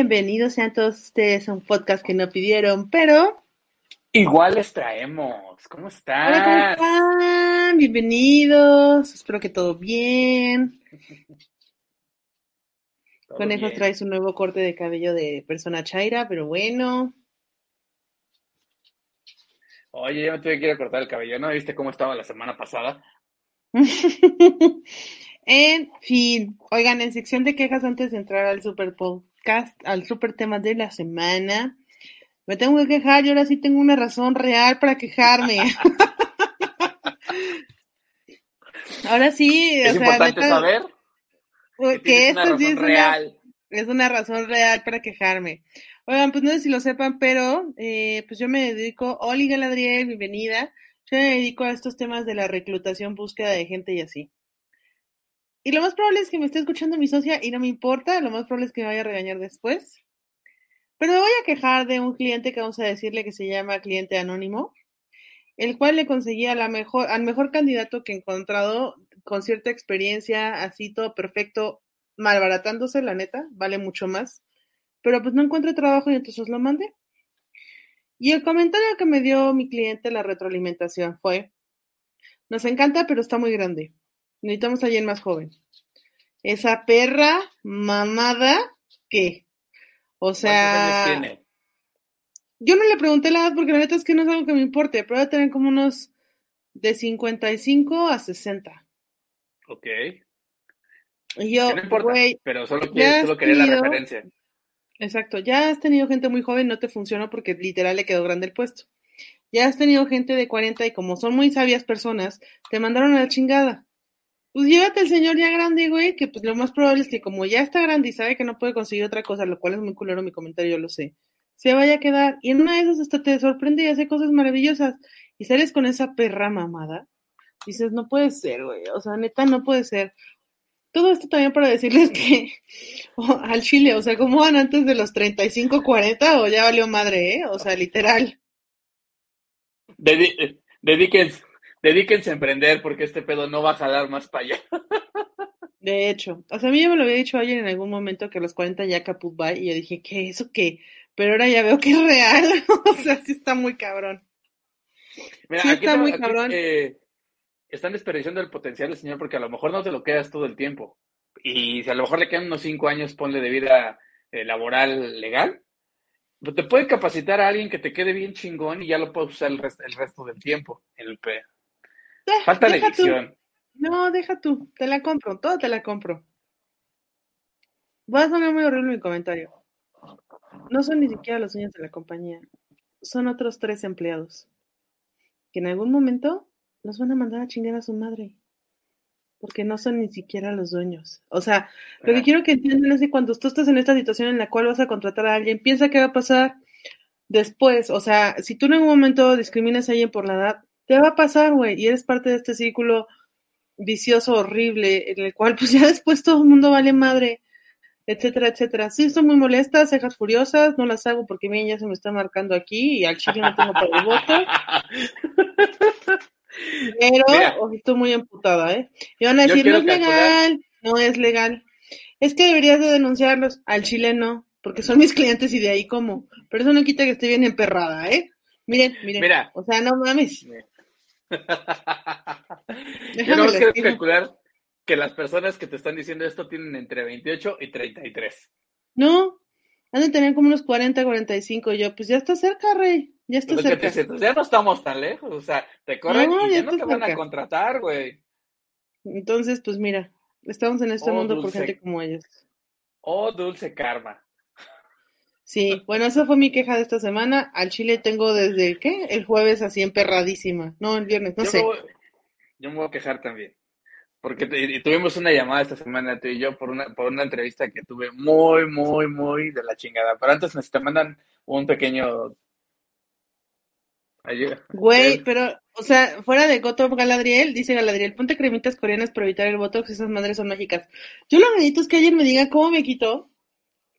Bienvenidos sean todos ustedes a un podcast que no pidieron, pero... Igual les traemos. ¿Cómo están? Hola, ¿cómo están? Bienvenidos. Espero que todo bien. Todo Conejos bien. trae su nuevo corte de cabello de persona chaira, pero bueno. Oye, yo me tuve que ir a cortar el cabello. ¿No viste cómo estaba la semana pasada? en fin, oigan, en sección de quejas antes de entrar al super podcast, al super tema de la semana, me tengo que quejar y ahora sí tengo una razón real para quejarme. ahora sí, Es o sea, importante neta, saber que que esto una sí es una, real. es una razón real para quejarme. Oigan, pues no sé si lo sepan, pero eh, pues yo me dedico, Oli Galadriel, bienvenida. Yo me dedico a estos temas de la reclutación, búsqueda de gente y así. Y lo más probable es que me esté escuchando mi socia y no me importa, lo más probable es que me vaya a regañar después. Pero me voy a quejar de un cliente que vamos a decirle que se llama cliente anónimo, el cual le conseguía al mejor candidato que he encontrado con cierta experiencia, así todo perfecto, malbaratándose, la neta, vale mucho más. Pero pues no encuentro trabajo y entonces lo mandé. Y el comentario que me dio mi cliente, la retroalimentación, fue, nos encanta, pero está muy grande. Necesitamos a alguien más joven. Esa perra mamada, ¿qué? O ¿Cuántos sea, años tiene? yo no le pregunté la edad porque la neta es que no es algo que me importe, pero debe tener como unos de 55 a 60. Ok. Y yo, no importa, güey, pero solo, que, quería la referencia. Exacto, ya has tenido gente muy joven, no te funcionó porque literal le quedó grande el puesto. Ya has tenido gente de 40 y como son muy sabias personas, te mandaron a la chingada. Pues llévate al señor ya grande, güey, que pues lo más probable es que como ya está grande y sabe que no puede conseguir otra cosa, lo cual es muy culero mi comentario, yo lo sé, se vaya a quedar. Y en una de esas hasta te sorprende y hace cosas maravillosas. Y sales con esa perra mamada. Dices, no puede ser, güey. O sea, neta, no puede ser. Todo esto también para decirles que o- al Chile, o sea, ¿cómo van antes de los 35, 40 o ya valió madre, eh? O sea, literal. Dedíquense, dedíquense a emprender porque este pedo no va a jalar más para allá. De hecho, o sea, a mí ya me lo había dicho alguien en algún momento que a los 40 ya caput bye y yo dije, ¿qué? ¿Eso qué? Pero ahora ya veo que es real. o sea, sí está muy cabrón. Mira, Sí aquí, está muy aquí, cabrón. eh, están desperdiciando el potencial del señor porque a lo mejor no te lo quedas todo el tiempo. Y si a lo mejor le quedan unos cinco años, ponle de vida eh, laboral legal, pues te puede capacitar a alguien que te quede bien chingón y ya lo puedes usar el, rest- el resto del tiempo. El pe- Eh, Falta de deja tú. edición. No, deja tú, te la compro, todo te la compro. Va a sonar muy horrible mi comentario. No son ni siquiera los dueños de la compañía, son otros tres empleados que en algún momento los van a mandar a chingar a su madre, porque no son ni siquiera los dueños. O sea, lo que quiero que entiendan es que cuando tú estás en esta situación en la cual vas a contratar a alguien, piensa qué va a pasar después. O sea, si tú en algún momento discriminas a alguien por la edad, te va a pasar, güey, y eres parte de este círculo vicioso, horrible, en el cual pues ya después todo el mundo vale madre, etcétera, etcétera. Sí, estoy muy molesta, cejas furiosas, no las hago porque bien ya se me está marcando aquí y al chile no tengo para el voto, pero Mira. oh, estoy muy emputada, ¿eh? Y van a decir, no es calcular- legal, no es legal. Es que deberías de denunciarlos al chile no, porque son mis clientes y de ahí como. Pero eso no quita que esté bien emperrada, ¿eh? Miren, miren. Mira. O sea, no mames. Yo no quiero calcular que las personas que te están diciendo esto tienen entre 28 y 33. No, han de tener como unos 40, 45. Y yo, pues ya está cerca, rey. Ya está te cerca. dicen, "Pues ya no estamos tan lejos, o sea, te corren No, y ya ya no te van a contratar, güey. Entonces, pues mira, estamos en este Oh, mundo por dulce. gente como ellos. Oh, dulce karma. Sí, bueno, esa fue mi queja de esta semana. Al chile tengo desde, ¿qué? El jueves así emperradísima. No, el viernes, no yo, sé. me voy, yo me voy a quejar también. Porque te- y tuvimos una llamada esta semana tú y yo por una, por una entrevista que tuve muy, muy, muy de la chingada. Pero antes nos te mandan un pequeño ayuda. Güey, pero, o sea, fuera de Goto Galadriel, dice Galadriel, ponte cremitas coreanas para evitar el botox, esas madres son mágicas. Yo lo que necesito es que alguien me diga cómo me quitó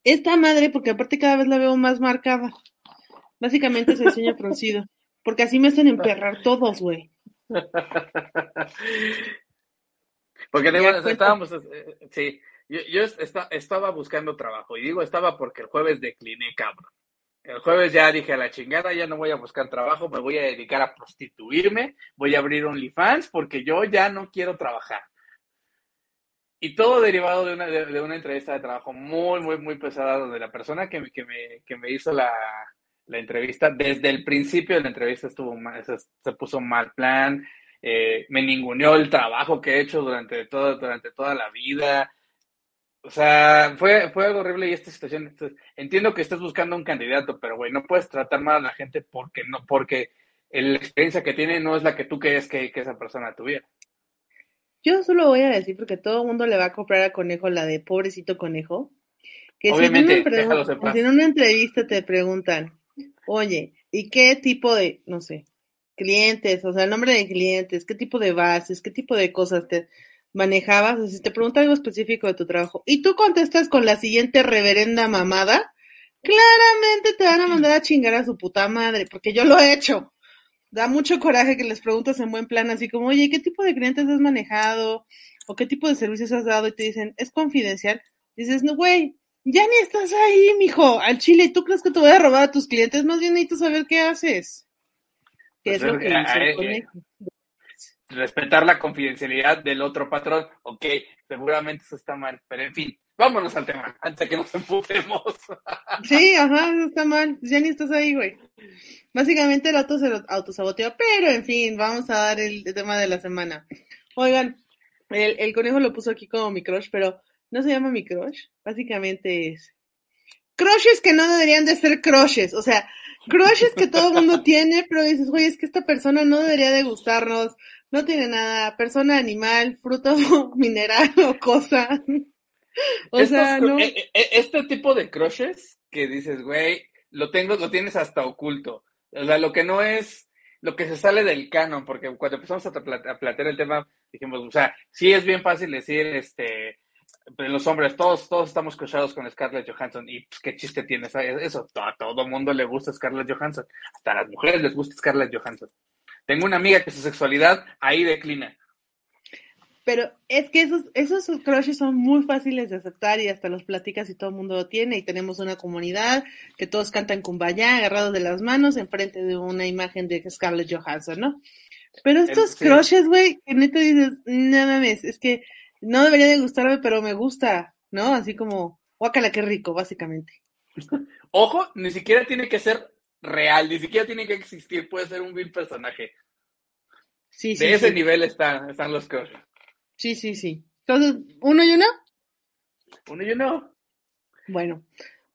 esta madre, porque aparte cada vez la veo más marcada. Básicamente es el fruncido, porque así me hacen emperrar todos, güey. Porque además estábamos, eh, sí, yo, yo esta- estaba buscando trabajo y digo estaba porque el jueves decliné, cabrón. El jueves ya dije a la chingada, ya no voy a buscar trabajo, me voy a dedicar a prostituirme, voy a abrir OnlyFans porque yo ya no quiero trabajar. Y todo derivado de una, de, una entrevista de trabajo muy, muy, muy pesada donde la persona que, que, me, que me hizo la, la entrevista, desde el principio de la entrevista estuvo mal, se, se puso mal plan, eh, me ninguneó el trabajo que he hecho durante, todo, durante toda la vida. O sea, fue, fue algo horrible y esta situación. entonces, entiendo que estés buscando un candidato, pero güey, no puedes tratar mal a la gente porque no, porque la experiencia que tiene no es la que tú querías que, que esa persona tuviera. Yo solo voy a decir porque todo el mundo le va a comprar a Conejo la de pobrecito Conejo. Que si en, una si en una entrevista te preguntan, oye, ¿y qué tipo de, no sé, clientes, o sea, el nombre de clientes, qué tipo de bases, qué tipo de cosas te manejabas? O sea, si te pregunta algo específico de tu trabajo y tú contestas con la siguiente reverenda mamada, claramente te van a mandar a chingar a su puta madre, porque yo lo he hecho. Da mucho coraje que les preguntas en buen plan, así como, oye, ¿qué tipo de clientes has manejado? ¿O qué tipo de servicios has dado? Y te dicen, es confidencial. Dices, no, güey, ya ni estás ahí, mijo, al chile. ¿Tú crees que te voy a robar a tus clientes? Más bien necesito saber qué haces. ¿Qué Pues es lo eh, conejo? Respetar la confidencialidad del otro patrón, ok, seguramente eso está mal, pero en fin, vámonos al tema, antes de que nos emputemos. Sí, ajá, eso está mal. Ya ni estás ahí, güey. Básicamente el auto se lo autosaboteó, pero en fin, vamos a dar el tema de la semana. Oigan, el, el conejo lo puso aquí como mi crush, pero no se llama mi crush. Básicamente es crushes que no deberían de ser crushes. O sea, crushes que todo el mundo tiene, pero dices, güey, es que esta persona no debería de gustarnos. No tiene nada. Persona, animal, fruto, mineral o cosa. O Estos sea, cru- no. e- e- este tipo de crushes que dices, güey, lo tengo, lo tienes hasta oculto. O sea, lo que no es, lo que se sale del canon, porque cuando empezamos a, a plantear el tema, dijimos, o sea, sí es bien fácil decir, este, pues, los hombres, todos, todos estamos cruzados con Scarlett Johansson, y pues qué chiste tiene eso, a todo mundo le gusta Scarlett Johansson, hasta a las mujeres les gusta Scarlett Johansson. Tengo una amiga que su sexualidad ahí declina. Pero es que esos, esos crushes son muy fáciles de aceptar y hasta los platicas y todo el mundo lo tiene y tenemos una comunidad que todos cantan kumbaya agarrados de las manos enfrente de una imagen de Scarlett Johansson, ¿no? Pero estos sí. crushes, güey, que neta dices, no mames, es que no debería de gustarme, pero me gusta, ¿no? Así como, guácala, qué rico, básicamente. Ojo, ni siquiera tiene que ser real, ni siquiera tiene que existir, puede ser un vil personaje. Sí, sí, De ese sí. nivel están, están los crushes. Sí, sí, sí. Entonces, ¿uno y uno? Uno y uno. Bueno,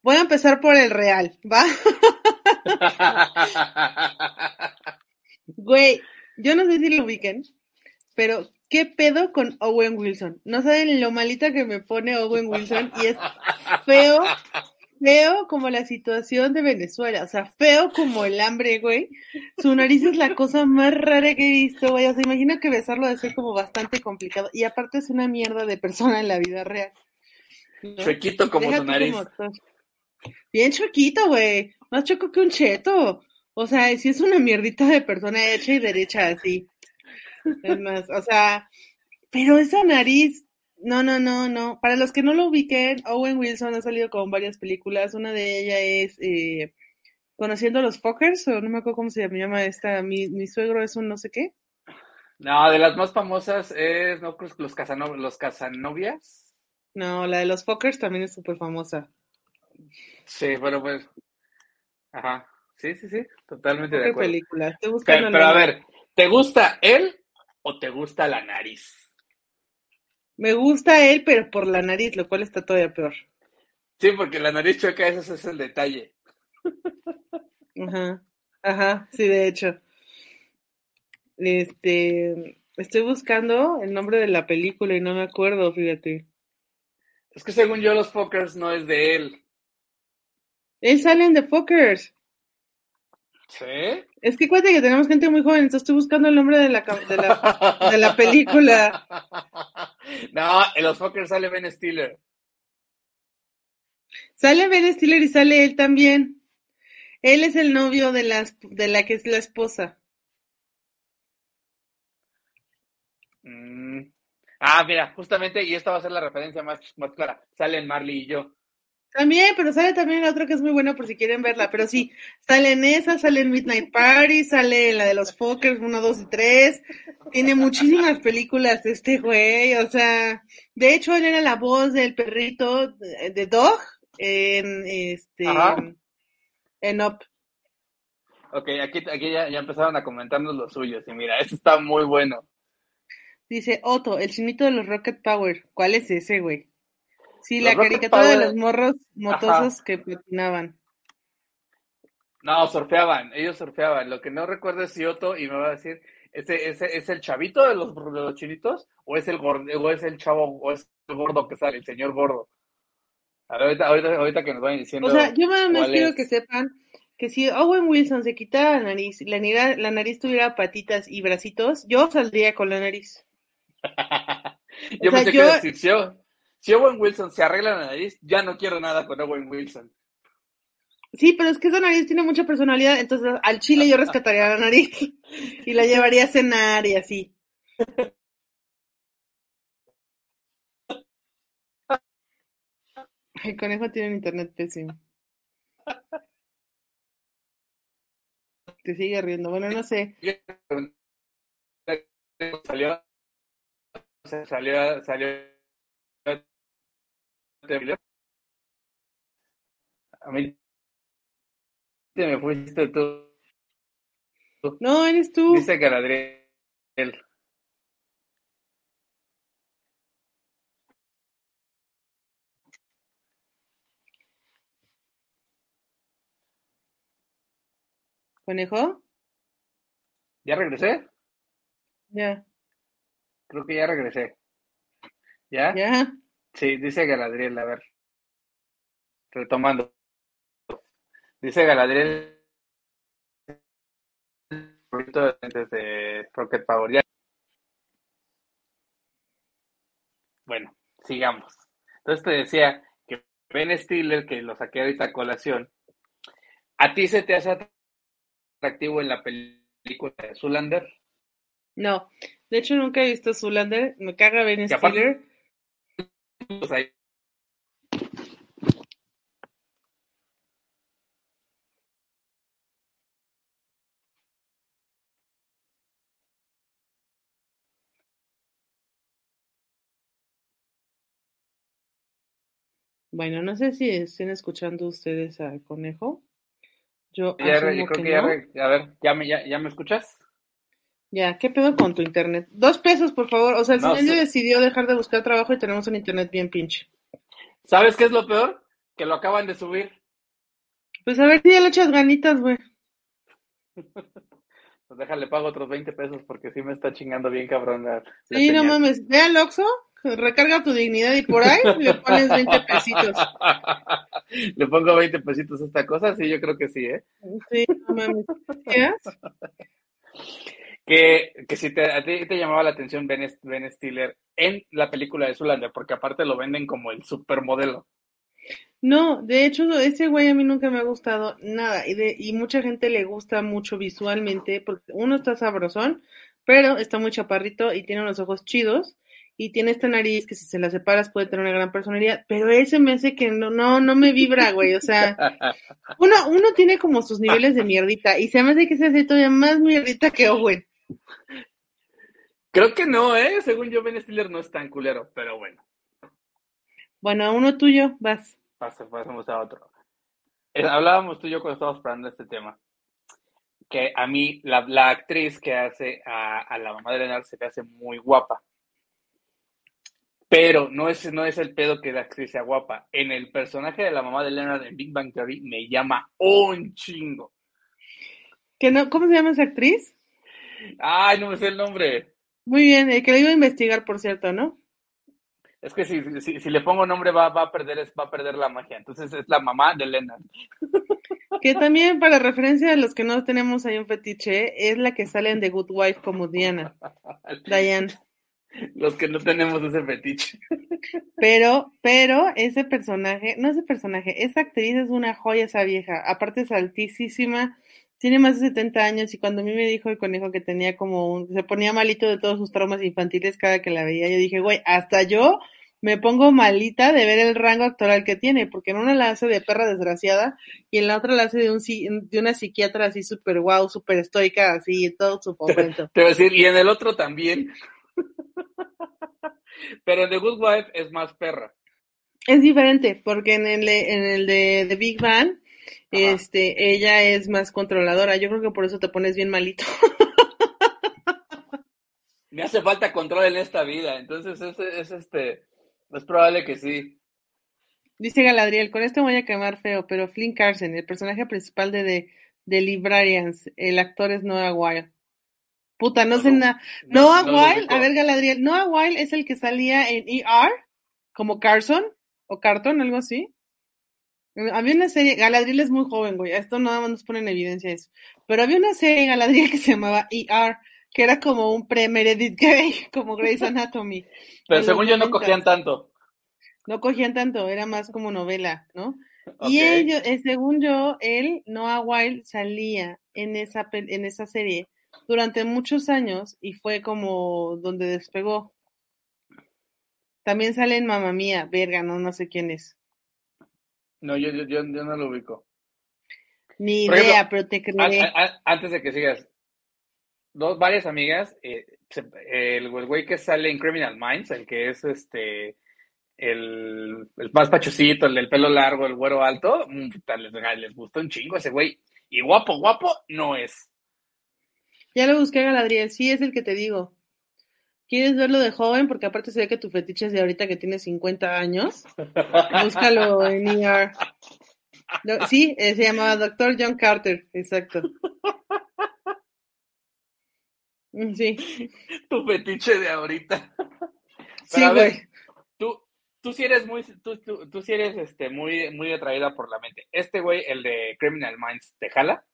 voy a empezar por el real, ¿va? Güey, yo no sé si lo ubiquen, pero ¿qué pedo con Owen Wilson? No saben lo malita que me pone Owen Wilson y es feo, feo como la situación de Venezuela, o sea, feo como el hambre, güey. Su nariz es la cosa más rara que he visto, güey. O sea, imagino que besarlo debe ser como bastante complicado y aparte es una mierda de persona en la vida real. ¿no? Chuequito como Deja tú nariz. como. Bien choquito, güey. Más choco que un cheto. O sea, si es una mierdita de persona hecha y derecha así. Es más, o sea, pero esa nariz, no, no, no, no. Para los que no lo ubiquen, Owen Wilson ha salido con varias películas. Una de ellas es eh, Conociendo a los Fuckers, o no me acuerdo cómo se llama esta. Mi, mi suegro es un no sé qué. No, de las más famosas es no los los Casanovias. No, la de los Fuckers también es súper famosa. Sí, pero pues. Ajá. Sí, sí, sí, totalmente de ¿Qué acuerdo. película? Estoy Pero, pero a ver, ¿te gusta él o te gusta la nariz? Me gusta él, pero por la nariz, lo cual está todavía peor. Sí, porque la nariz chueca, ese es el detalle. Ajá, ajá, sí, de hecho. Este, estoy buscando el nombre de la película y no me acuerdo, fíjate. Es que según yo, los Fuckers no es de él. Él sale en The Fuckers. ¿Sí? Es que cuenta que tenemos gente muy joven, entonces estoy buscando el nombre de la, de la, de la película. No, en los Fuckers sale Ben Stiller. Sale Ben Stiller y sale él también. Él es el novio de la, esp- de la que es la esposa. Mm, Ah, mira, justamente, y esta va a ser la referencia más, más clara. Salen Marley y yo. También, pero sale también la otra que es muy buena por si quieren verla. Pero sí, sale en esa, sale en Midnight Party, sale en la de los Fokkers 1, 2 y 3. Tiene muchísimas películas este güey. O sea, de hecho, él era la voz del perrito de, de Dog en este Ajá. en Up. Ok, aquí, aquí ya, ya empezaron a comentarnos los suyos. Y mira, este está muy bueno. Dice Otto, el chinito de los Rocket Power. ¿Cuál es ese, güey? Sí, Los la Rocket caricatura de los morros motosos que patinaban. No, surfeaban, ellos surfeaban. Lo que no recuerdo es si Otto, y me va a decir, ¿ese, ese, ¿es el chavito de los, de los chinitos? ¿O es el gordo, o es el chavo, o es el gordo que sale, el señor gordo? A ver, ahorita, ahorita, ahorita que nos vayan diciendo. O sea, yo nada más quiero es. que sepan que si Owen Wilson se quitara la nariz, la nariz, la nariz tuviera patitas y bracitos, yo saldría con la nariz. yo o sea, pensé yo- que si Owen Wilson se arregla la nariz, ya no quiero nada con Owen Wilson. Sí, pero es que esa nariz tiene mucha personalidad, entonces al chile yo rescataría la nariz y la llevaría a cenar y así. El conejo tiene un internet pésimo. Te sigue riendo. Bueno, no sé. Salió, salió, salió. A mí te me fuiste tú. No, eres tú. Dice Galadriel. ¿Conejo? ¿Ya regresé? Ya, Creo que ya regresé. ¿Ya? ya. Sí, dice Galadriel, a ver. Retomando. Dice Galadriel. Desde Rocket Power. Ya. Bueno, sigamos. Entonces te decía que Ben Stiller, que lo saqué ahorita a colación, ¿a ti se te hace atractivo en la película de Zulander? No, de hecho nunca he visto Zulander. Me caga Ben Y aparte- Ahí Bueno, no sé si estén escuchando ustedes al conejo. Yo ya creo que que ya, no. a ver, ¿ya me, ya, ya me escuchas? Ya, ¿qué pedo con tu internet? Dos pesos, por favor. O sea, el No, señor sí. decidió dejar de buscar trabajo y tenemos un internet bien pinche. ¿Sabes qué es lo peor? Que lo acaban de subir. Pues a ver si ya le echas ganitas, güey. Pues déjale, pago otros 20 pesos porque sí me está chingando bien cabrón la, la Sí, no mames. Ve al Oxxo, recarga tu dignidad y por ahí le pones 20 pesitos. Le pongo 20 pesitos a esta cosa, sí, yo creo que sí, ¿eh? Sí, no mames. ¿Qué? Que, que si te, a ti te llamaba la atención Ben, Ben Stiller en la película de Zulander, porque aparte lo venden como el supermodelo. No, de hecho, ese güey a mí nunca me ha gustado nada. Y, de, y mucha gente le gusta mucho visualmente, porque uno está sabrosón, pero está muy chaparrito y tiene unos ojos chidos. Y tiene esta nariz que si se la separas puede tener una gran personalidad, pero ese me hace que no, no, no me vibra, güey. O sea, uno, uno tiene como sus niveles de mierdita y se me hace que se hace todavía más mierdita que Owen. Creo que no, ¿eh? Según yo, Ben Stiller no es tan culero, pero bueno, Bueno, uno tuyo, vas. pas- pasemos a otro. Eh, hablábamos tú y yo cuando estábamos hablando de este tema, que a mí la, la actriz que hace a, a la mamá de Leonard se me hace muy guapa. Pero no es, no es el pedo que la actriz sea guapa. En el personaje de la mamá de Leonard en Big Bang Theory me llama un chingo. ¿Que no, ¿Cómo se llama esa actriz? Ay, no me sé el nombre. Muy bien, el que lo iba a investigar, por cierto, ¿no? Es que si, si, si le pongo nombre va, va, a perder, es- va a perder la magia. Entonces es la mamá de Leonard. Que también, para referencia a los que no tenemos ahí un fetiche, es la que sale en The Good Wife como Diana, Diane. Los que no tenemos ese fetiche. Pero, pero ese personaje, no ese personaje, esa actriz es una joya esa vieja. Aparte es altísima, Tiene más de 70 años y cuando a mí me dijo el conejo que tenía como un, se ponía malito de todos sus traumas infantiles cada que la veía, yo dije, güey, hasta yo me pongo malita de ver el rango actoral que tiene, porque en una la hace de perra desgraciada y en la otra la hace de, un, de una psiquiatra así súper guau, súper estoica, así, todo su momento. Te voy a decir, y en el otro también. Pero en The Good Wife es más perra. Es diferente, porque en el, en el de The Big Bang, este, ella es más controladora. Yo creo que por eso te pones bien malito. Me hace falta control en esta vida, entonces es, es este, es probable que sí. Dice Galadriel, con esto voy a quemar feo, pero Flynn Carson, el personaje principal de The, Librarians, el actor es Noah Wild. Puta, no, sé nada. Noah Wild, a ver Galadriel, Noah Wild es el que salía en ER, como Carson, o Carton, algo así. Había una serie, Galadriel es muy joven, güey, esto nada más nos pone en evidencia eso. Pero había una serie Galadriel que se llamaba ER, que era como un pre-Meredith Grey, como Grey's Anatomy. Pero según yo no cogían tanto. No cogían tanto, era más como novela, ¿no? Y ellos, eh, según yo, él, Noah Wild, salía en esa, en esa serie durante muchos años y fue como donde despegó. También sale en Mamá Mía, verga, no, no sé quién es. No, yo, yo, yo, no lo ubico. Ni idea, pero te creeré. antes de que sigas, dos, varias amigas, eh, el güey que sale en Criminal Minds, el que es este, el, el más pachucito, el del pelo largo, el güero alto, mm, les, les gustó un chingo ese güey. Y guapo, guapo no es. Ya lo busqué, Galadriel, sí es el que te digo. ¿Quieres verlo de joven? Porque aparte se ve que tu fetiche es de ahorita que tiene 50 años. Búscalo en ER. sí, eh, se llamaba Dr. John Carter, exacto. Mm, sí. Tu fetiche de ahorita. sí, güey. Tú, tú sí eres muy, tú, tú, tú sí eres este, muy, muy atraída por la mente. Este güey, el de Criminal Minds, ¿te jala?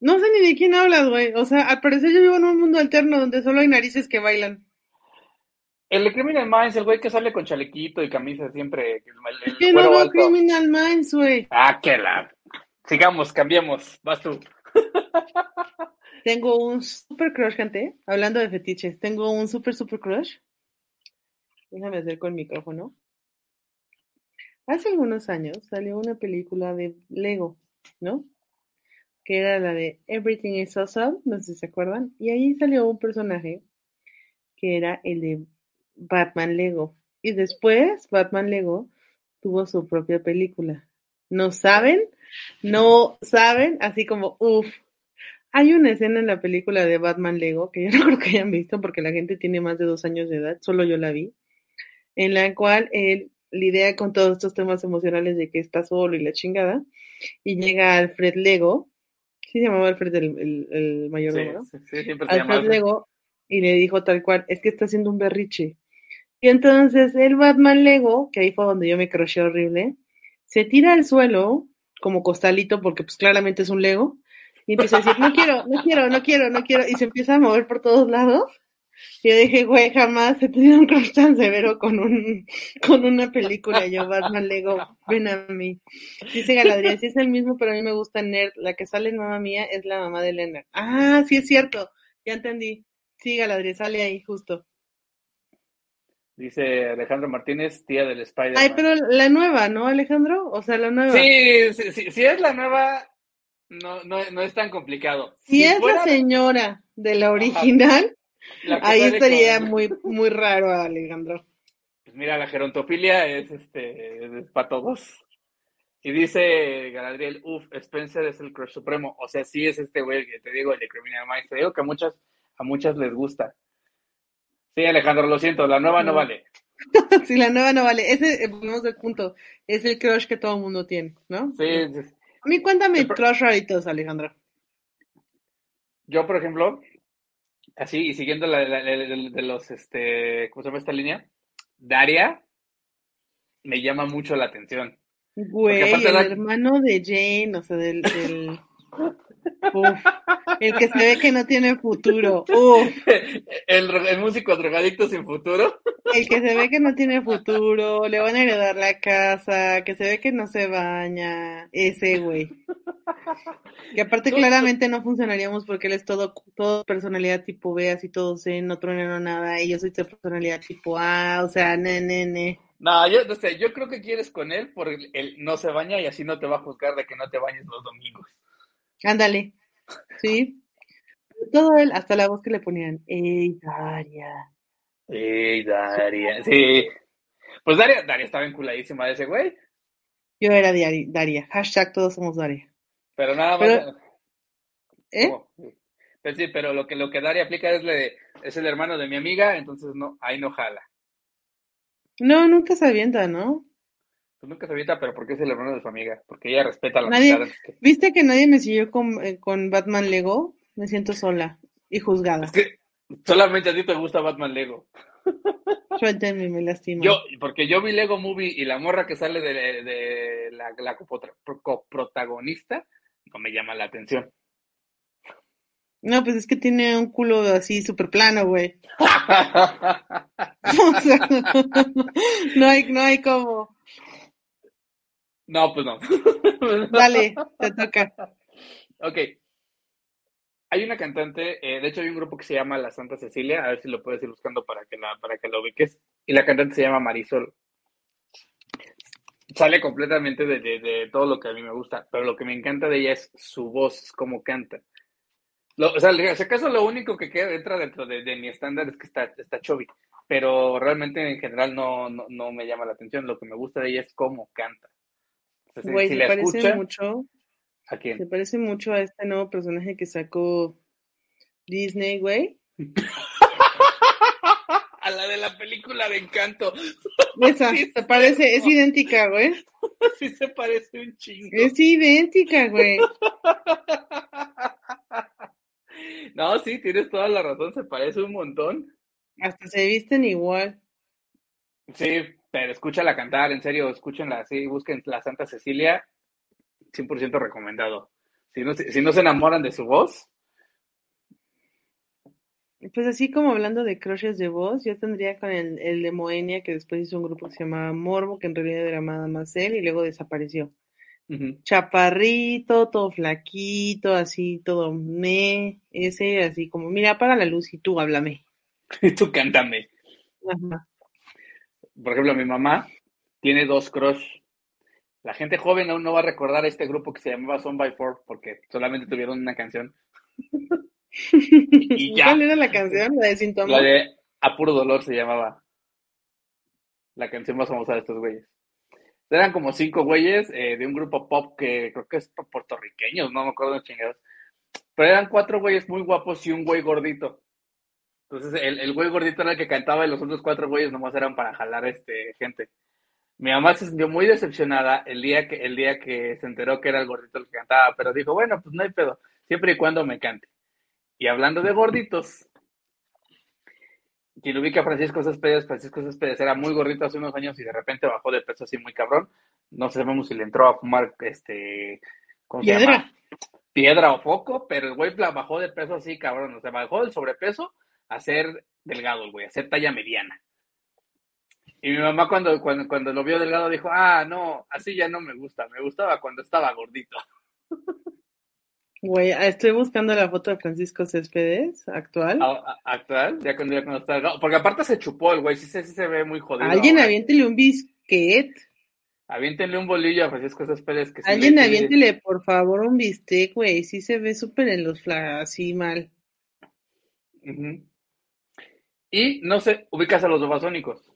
No sé ni de quién hablas, güey. O sea, al parecer yo vivo en un mundo alterno donde solo hay narices que bailan. El de Criminal Minds, el güey que sale con chalequito y camisa siempre. El, ¿Qué no veo Criminal Minds, güey? Ah, qué la. Sigamos, cambiemos. Vas tú. Tengo un super crush, gente. Hablando de fetiches, tengo un super, super crush. Déjame hacer con el micrófono. Hace algunos años salió una película de Lego, ¿no? Que era la de Everything is Awesome, no sé si se acuerdan. Y ahí salió un personaje que era el de Batman Lego. Y después Batman Lego tuvo su propia película. ¿No saben? No saben, así como, uff, hay una escena en la película de Batman Lego que yo no creo que hayan visto porque la gente tiene más de dos años de edad, solo yo la vi, en la cual él lidia con todos estos temas emocionales de que está solo y la chingada, y llega Alfred Lego, sí se llamaba Alfred el, el, mayordomo, sí, Sí, siempre se Alfred Lego, y le dijo tal cual, es que está haciendo un berriche. Y entonces el Batman Lego, que ahí fue donde yo me croché horrible, se tira al suelo como costalito porque pues claramente es un Lego, y empieza a decir, no quiero, no quiero, no quiero, no quiero. Y se empieza a mover por todos lados. Yo dije, güey, jamás he tenido un crush tan severo con un, con una película. Yo, Batman Lego, ven a mí. Dice Galadriel, sí es el mismo, pero a mí me gusta Nerd. La que sale en Mamá Mía es la mamá de Leonard. Ah, sí es cierto. Ya entendí. Sí, Galadriel, sale ahí, justo. Dice Alejandro Martínez, tía del Spider. Ay, pero la nueva, ¿no, Alejandro? O sea, la nueva. Sí, sí, sí, sí es la nueva, no, no, no es tan complicado. Si, es la señora de la original, ahí estaría muy, muy raro, Alejandro. Pues mira, la gerontofilia es este es para todos. Y dice Galadriel, uff, Spencer es el crush supremo. O sea, sí es este güey que te digo, el de Criminal Minds. Te digo que a muchas, a muchas les gusta. Sí, Alejandro, lo siento, la nueva no, vale. sí, la nueva no vale. Ese, volvemos del punto, es el crush que todo el mundo tiene, ¿no? Sí, sí. A mí cuéntame crush raritos, Alejandra. Yo, por ejemplo, así, y siguiendo la, de, los, este, ¿cómo se llama esta línea? Daria me llama mucho la atención. Güey, el hermano de Jane, o sea, del... Uf, el que se ve que no tiene futuro. Uf. El, el, músico drogadicto sin futuro. El que se ve que no tiene futuro, le van a heredar la casa, que se ve que no se baña. Ese güey. Que aparte claramente no funcionaríamos porque él es todo, todo personalidad tipo B, así todo C, no truena nada, y yo soy de personalidad tipo A, o sea, ne, ne, ne. No, yo no sé, yo creo que quieres con él porque él no se baña y así no te va a juzgar de que no te bañes los domingos. Ándale, sí. Todo él, hasta la voz que le ponían, ¡Ey, Daria! ¡Ey, Daria! Sí. Pues Daria, Daria estaba enculadísima de ese güey. Yo era Daria, hashtag todos somos Daria. Pero nada más. Pero, ¿Eh? ¿Cómo? Pues sí, pero lo que, lo que Daria aplica es, le, es el hermano de mi amiga, entonces no, ahí no jala. No, nunca se avienta, ¿no? Pues nunca se avienta, pero porque es el hermano de su amiga, porque ella respeta la Nadie, que- ¿Viste que nadie me siguió con, eh, con Batman Lego? Me siento sola y juzgada. Es que solamente a ti te gusta Batman Lego. Me lastima. Yo, porque yo vi Lego Movie y la morra que sale de, de la, la coprotagonista no me llama la atención. No, pues es que tiene un culo así súper plano, güey. O sea, no hay, no hay como. No, pues no. Dale, te toca. Ok. Hay una cantante, eh, de hecho hay un grupo que se llama La Santa Cecilia, a ver si lo puedes ir buscando para que la, para que lo ubiques. Y la cantante se llama Marisol. Sale completamente de, de- de todo lo que a mí me gusta, pero lo que me encanta de ella es su voz, cómo canta. Lo- o sea, si acaso lo único que queda entra dentro de, de mi estándar es que está, está chubby, pero realmente en general no, no, no me llama la atención. Lo que me gusta de ella es cómo canta. Güey, si se parece escucha, mucho, ¿a quién? se parece mucho a este nuevo personaje que sacó Disney, güey. A la de la película de Encanto. Esa, Sí, se parece, es idéntica, güey. Sí se parece un chingo. Es idéntica, güey. No, sí, tienes toda la razón, se parece un montón. Hasta se visten igual. Sí, pero escúchala cantar, en serio, escúchenla así, busquen la Santa Cecilia, 100% recomendado. Si no, si no se enamoran de su voz, Pues así como hablando de crushes de voz, yo tendría con el, el de Moenia, que después hizo un grupo que se llamaba Morbo, que en realidad era nada más él, y luego desapareció. Chaparrito, todo flaquito, así, todo me, ese, así como, mira, apaga la luz y tú háblame. tú cántame. Ajá. Por ejemplo, mi mamá tiene dos crush. La gente joven aún no va a recordar este grupo que se llamaba Son by Four porque solamente tuvieron una canción. Y ya. ¿Cuál era la canción? La de Sin tu La de A Puro Dolor se llamaba. La canción más famosa de estos güeyes. Eran como cinco güeyes eh, de un grupo pop que creo que es puertorriqueños, no me acuerdo de chingados. Pero eran cuatro güeyes muy guapos y un güey gordito. Entonces el, el güey gordito era el que cantaba y los otros cuatro güeyes nomás eran para jalar este gente. Mi mamá se sintió muy decepcionada el día que, el día que se enteró que era el gordito el que cantaba, pero dijo, bueno, pues no hay pedo, siempre y cuando me cante. Y hablando de gorditos, quien ubica a Francisco Céspedes, Francisco Céspedes era muy gordito hace unos años y de repente bajó de peso así muy cabrón. No sabemos si le entró a fumar este, ¿cómo se Piedra. llama? Piedra o foco, pero el güey bajó de peso así cabrón. O sea, bajó del sobrepeso a ser delgado el güey, a ser talla mediana. Y mi mamá cuando, cuando, cuando lo vio delgado dijo, ah, no, así ya no me gusta, me gustaba cuando estaba gordito. Güey, ah, estoy buscando la foto de Francisco Céspedes, actual. A- a- actual, ya cuando, ya cuando está delgado. Porque aparte se chupó el güey, sí, se- sí se ve muy jodido. Alguien ahora. aviéntele un bisquet. Aviéntenle un bolillo a Francisco Céspedes que Alguien le- aviéntele, por favor, un bistec, güey. Sí se ve súper en los fla así mal. Ujú. Y no sé, ubicas a los babasónicos.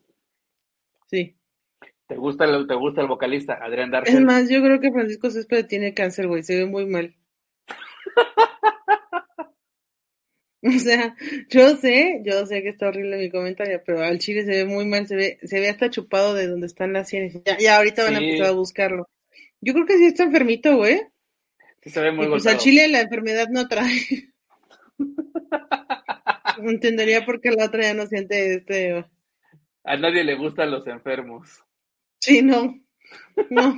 Sí. ¿Te gusta el, te gusta el vocalista, Adrián Es Dargel? más, yo creo que Francisco Céspedes tiene cáncer, güey. Se ve muy mal. O sea, yo sé, yo sé que está horrible mi comentario, pero al chile se ve muy mal, se ve, se ve hasta chupado de donde están las sienes. Ya, ya ahorita van a empezar a buscarlo. Yo creo que sí está enfermito, güey. Sí se ve muy Y pues al chile la enfermedad no trae. Entendería por qué la otra ya no siente este. A nadie le gustan los enfermos. Sí, no. No.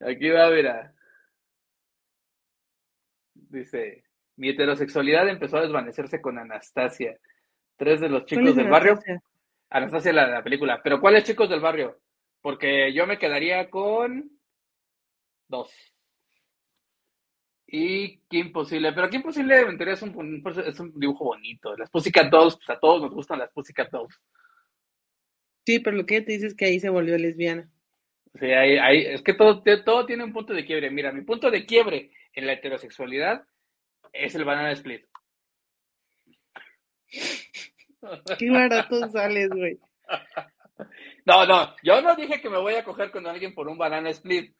Aquí va, mira. Dice, mi heterosexualidad empezó a desvanecerse con Anastasia. Tres de los ¿Cuál chicos del barrio. Anastasia? Anastasia la de la película. Pero ¿cuáles chicos del barrio? Porque yo me quedaría con dos. Y qué imposible. Pero qué imposible en teoría es un, es un dibujo bonito. Las Pussycat Dolls, pues a todos nos gustan las Pussycat Dolls. Sí, pero lo que te dices es que ahí se volvió lesbiana. Sí, ahí, ahí, es que todo, todo tiene un punto de quiebre. Mira, mi punto de quiebre en la heterosexualidad es el banana split. Qué barato sales, güey. No, no, yo no dije que me voy a coger con alguien por un banana split.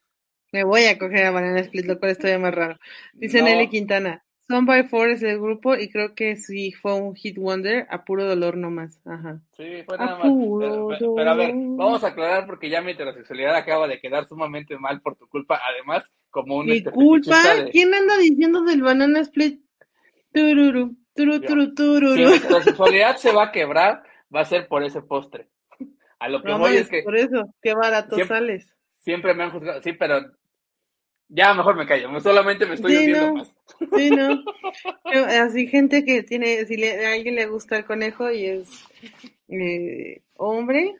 Me voy a coger a Banana Split, lo cual estoy más raro. Dice Nelly Quintana. Son by Four es el grupo y creo que si fue un hit wonder, a puro dolor nomás. Ajá. Sí, fue nada más. Pero, pero, a ver, vamos a aclarar porque ya mi heterosexualidad acaba de quedar sumamente mal por tu culpa. Además, como un... ¿Mi este, culpa? ¿Quién anda diciendo del Banana Split? Tururu, turu, turu, tururu. Si mi heterosexualidad se va a quebrar, va a ser por ese postre. A lo que no, voy es que... Por eso, qué barato siempre, sales. Siempre me han juzgado, sí, pero ya, mejor me callo, solamente me estoy sí, más. Sí, no. Así, gente que tiene, si le, a alguien le gusta el conejo y es eh, hombre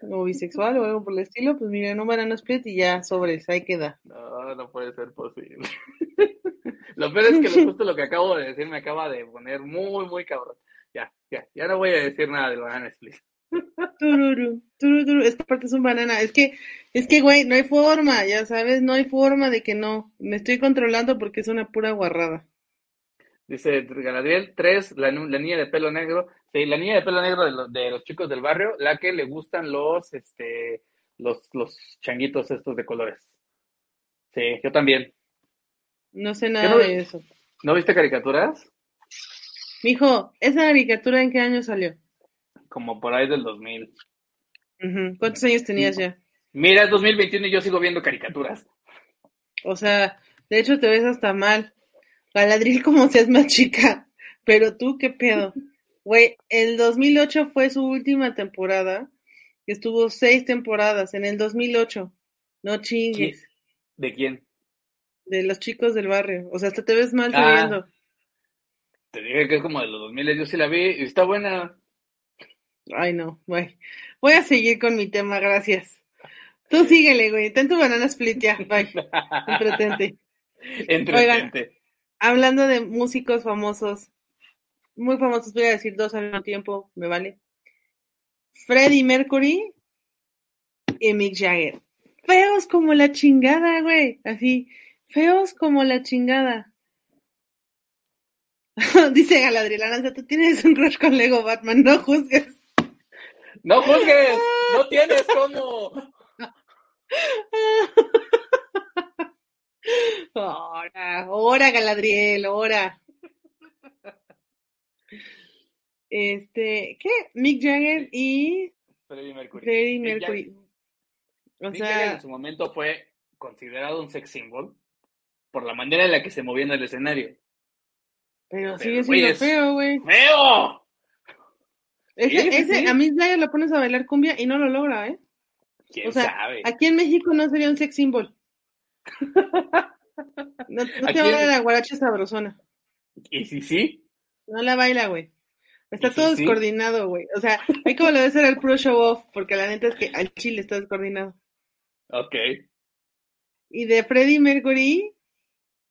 o bisexual o algo por el estilo, pues miren, un banana split y ya sobres, ahí queda. No, no puede ser posible. lo peor es que justo lo que acabo de decir me acaba de poner muy, muy cabrón. Ya, ya, ya no voy a decir nada del banana split. Tururu, tururu, esta parte es un banana. Es que, es que, güey, no hay forma, ya sabes, no hay forma de que no. Me estoy controlando porque es una pura guarrada. Dice Galadriel, tres, la, la, niña de pelo negro. Sí, la niña de pelo negro de, lo, de, los chicos del barrio, la que le gustan los, este, los, los changuitos estos de colores. Sí, yo también. No sé nada de eso. ¿No viste caricaturas? Mijo, ¿esa caricatura en qué año salió? Como por ahí del 2000. ¿Cuántos años tenías ya? Mira, es 2021 y yo sigo viendo caricaturas. O sea, de hecho te ves hasta mal. Galadriel como seas más chica. Pero tú, ¿qué pedo? Güey, el 2008 fue su última temporada. Estuvo seis temporadas en el 2008. No chingues. ¿De quién? De los chicos del barrio. O sea, hasta te ves mal ah, Te dije que es como de los 2000, yo sí la vi y está buena. Ay, no, güey. Voy a seguir con mi tema, gracias. Tú síguele, güey. Ten tu banana split ya, bye. Entretente. Entretente. hablando de músicos famosos, muy famosos, voy a decir dos al mismo tiempo, me vale. Freddie Mercury y Mick Jagger. Feos como la chingada, güey. Así, feos como la chingada. Dice Galadriel Aranza, tú tienes un rush con Lego Batman, no juzgues. No juzgues, no tienes cómo. Ahora, ahora, Galadriel, ahora. Este, ¿qué? Mick Jagger y Freddie Mercury. Freddie Mercury. O Mick sea... Jagger en su momento fue considerado un sex symbol por la manera en la que se movía en el escenario. Pero, sigue siendo feo, güey. ¡Feo! Ese, ese, A mí Slayer lo pones a bailar cumbia y no lo logra, ¿eh? ¿Quién o sea, sabe? Aquí en México no sería un sex symbol. no, no te baila la guaracha sabrosona. ¿Y si sí? No la baila, güey. Está todo sí? descoordinado, güey. O sea, hay como lo debe ser el pro show off, porque la neta es que al chile está descoordinado. Ok. Y de Freddie Mercury,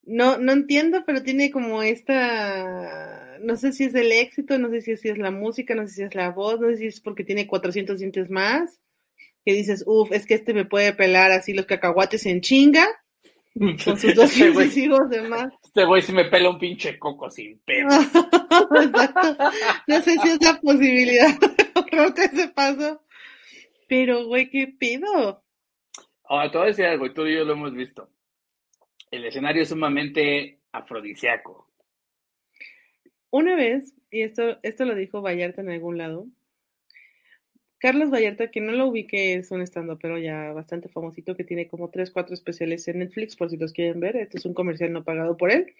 no, no entiendo, pero tiene como esta, no sé si es el éxito, no sé si es, la música, no sé si es la voz, no sé si es porque tiene 400 dientes más, que dices, uff, es que este me puede pelar así los cacahuates en chinga, con sus dos este hijos de más. Este güey si me pela un pinche coco sin pelo. Exacto. No sé si es la posibilidad de ese paso, pero güey, ¿qué pido? Ahora, te voy a decir algo, tú y yo lo hemos visto el escenario es sumamente afrodisíaco. Una vez, y esto, esto lo dijo Vallarta en algún lado, Carlos Vallarta, que no lo ubique, es un estando pero ya bastante famosito que tiene como tres, cuatro especiales en Netflix, por si los quieren ver. Este es un comercial no pagado por él.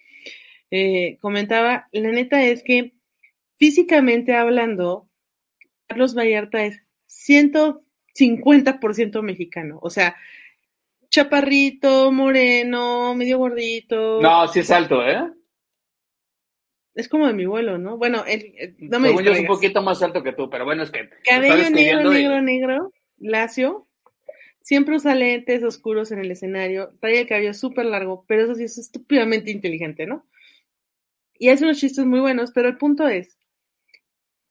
Eh, comentaba, la neta es que físicamente hablando, Carlos Vallarta es 150% mexicano. O sea, chaparrito, moreno, medio gordito. No, sí es alto, ¿eh? Es como de mi vuelo, ¿no? Bueno, él, no me Según yo es un poquito más alto que tú, pero bueno, es que... Cabello negro, negro, negro, lacio. Siempre usa lentes oscuros en el escenario, trae el cabello súper largo, pero eso sí es estúpidamente inteligente, ¿no? Y hace unos chistes muy buenos, pero el punto es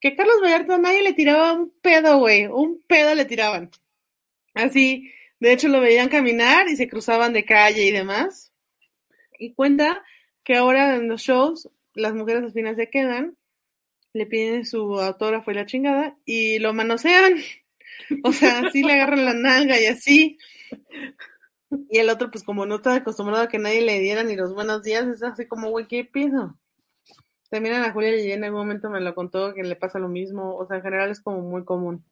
que a Carlos Vallarta nadie le tiraba un pedo, güey, un pedo le tiraban. Así, de hecho lo veían caminar y se cruzaban de calle y demás. Y cuenta que ahora en los shows las mujeres al final se quedan, le piden su autógrafo y la chingada y lo manosean. O sea, así le agarran la nalga y así. Y el otro, pues como no está acostumbrado a que nadie le diera ni los buenos días, es así como, güey, ¿qué pido? También a la Julia Lillén en algún momento me lo contó que le pasa lo mismo. O sea, en general es como muy común.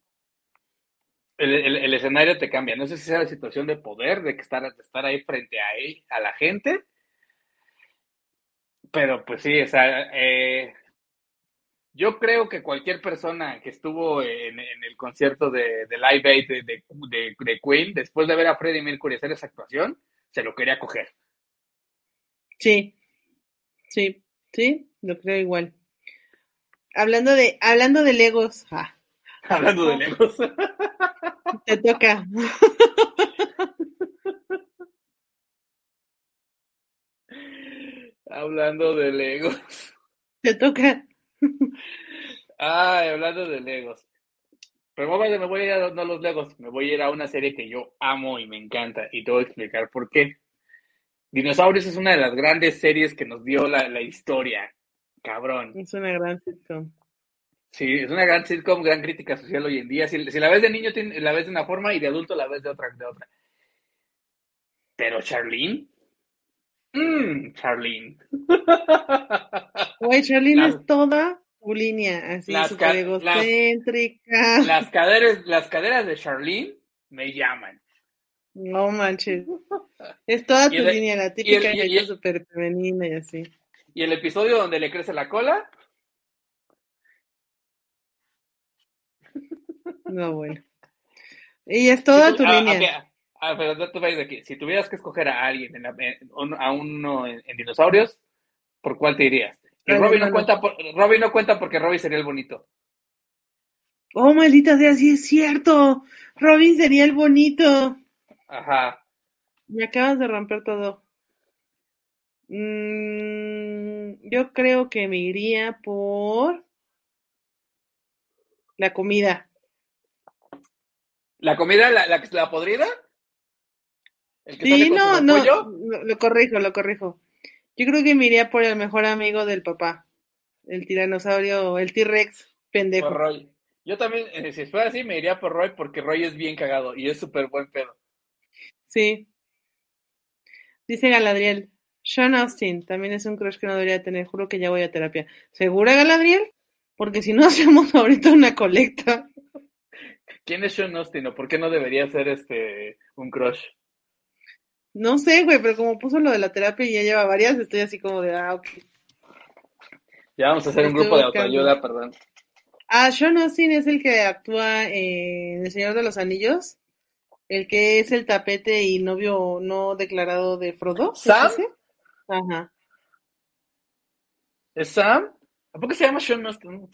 El, el, el escenario te cambia. No sé si sea la situación de poder, de que estar, de estar ahí frente a, él, a la gente. Pero pues sí, o sea, eh, yo creo que cualquier persona que estuvo en, en el concierto de, de Live Aid de, de, de, de, Queen, después de ver a Freddie Mercury hacer esa actuación, se lo quería coger. Sí, sí, sí, lo creo igual. Hablando de, hablando de Legos. Ah. Hablando de Legos. Te toca. hablando de Legos. Te toca. Ay, hablando de Legos. Pero me voy a ir a no los Legos, me voy a ir a una serie que yo amo y me encanta y te voy a explicar por qué. Dinosaurios es una de las grandes series que nos dio la, la historia. Cabrón. Es una gran sitcom. Sí, es una gran sitcom, gran crítica social hoy en día. Si, si la ves de niño, la ves de una forma y de adulto la ves de otra. De otra. Pero Charlene, Mmm, Charlene. Güey, Charlene las, es toda tu línea, así súper egocéntrica. Las, las, caderas, las caderas de Charlene me llaman. No manches. Es toda tu el, línea, la típica y súper femenina y así. Y el episodio donde le crece la cola. No, bueno. Y es toda tú, tu ah, línea. Ah, pero no te vayas de aquí. Si tuvieras que escoger a alguien, en la, en, a uno en, en, dinosaurios, ¿por cuál te irías? Y Robin no, cuenta por, Robin no cuenta porque Robin sería el bonito. Oh, maldita sea, sí es cierto. Robin sería el bonito. Ajá. Me acabas de romper todo. Mm, yo creo que me iría por la comida. ¿La comida, la, la, la podrida? ¿El que sí, no, no, pollo? lo corrijo, lo corrijo. Yo creo que me iría por el mejor amigo del papá, el tiranosaurio, el T-Rex, pendejo. Por Roy. Yo también, eh, si fuera así, me iría por Roy porque Roy es bien cagado y es súper buen pedo. Sí. Dice Galadriel, Sean Austin también es un crush que no debería tener, juro que ya voy a terapia. ¿Segura, Galadriel? Porque si no hacemos ahorita una colecta. ¿Quién es Sean Austin o por qué no debería ser este un crush? No sé, güey, pero como puso lo de la terapia y ya lleva varias, estoy así como de, ah, ok. Ya vamos a hacer un grupo de autoayuda, perdón. Ah, Sean Austin es el que actúa en El Señor de los Anillos, el que es el tapete y novio no declarado de Frodo. ¿Sam? Ajá. ¿Es Sam? ¿A poco se llama Sean Austin?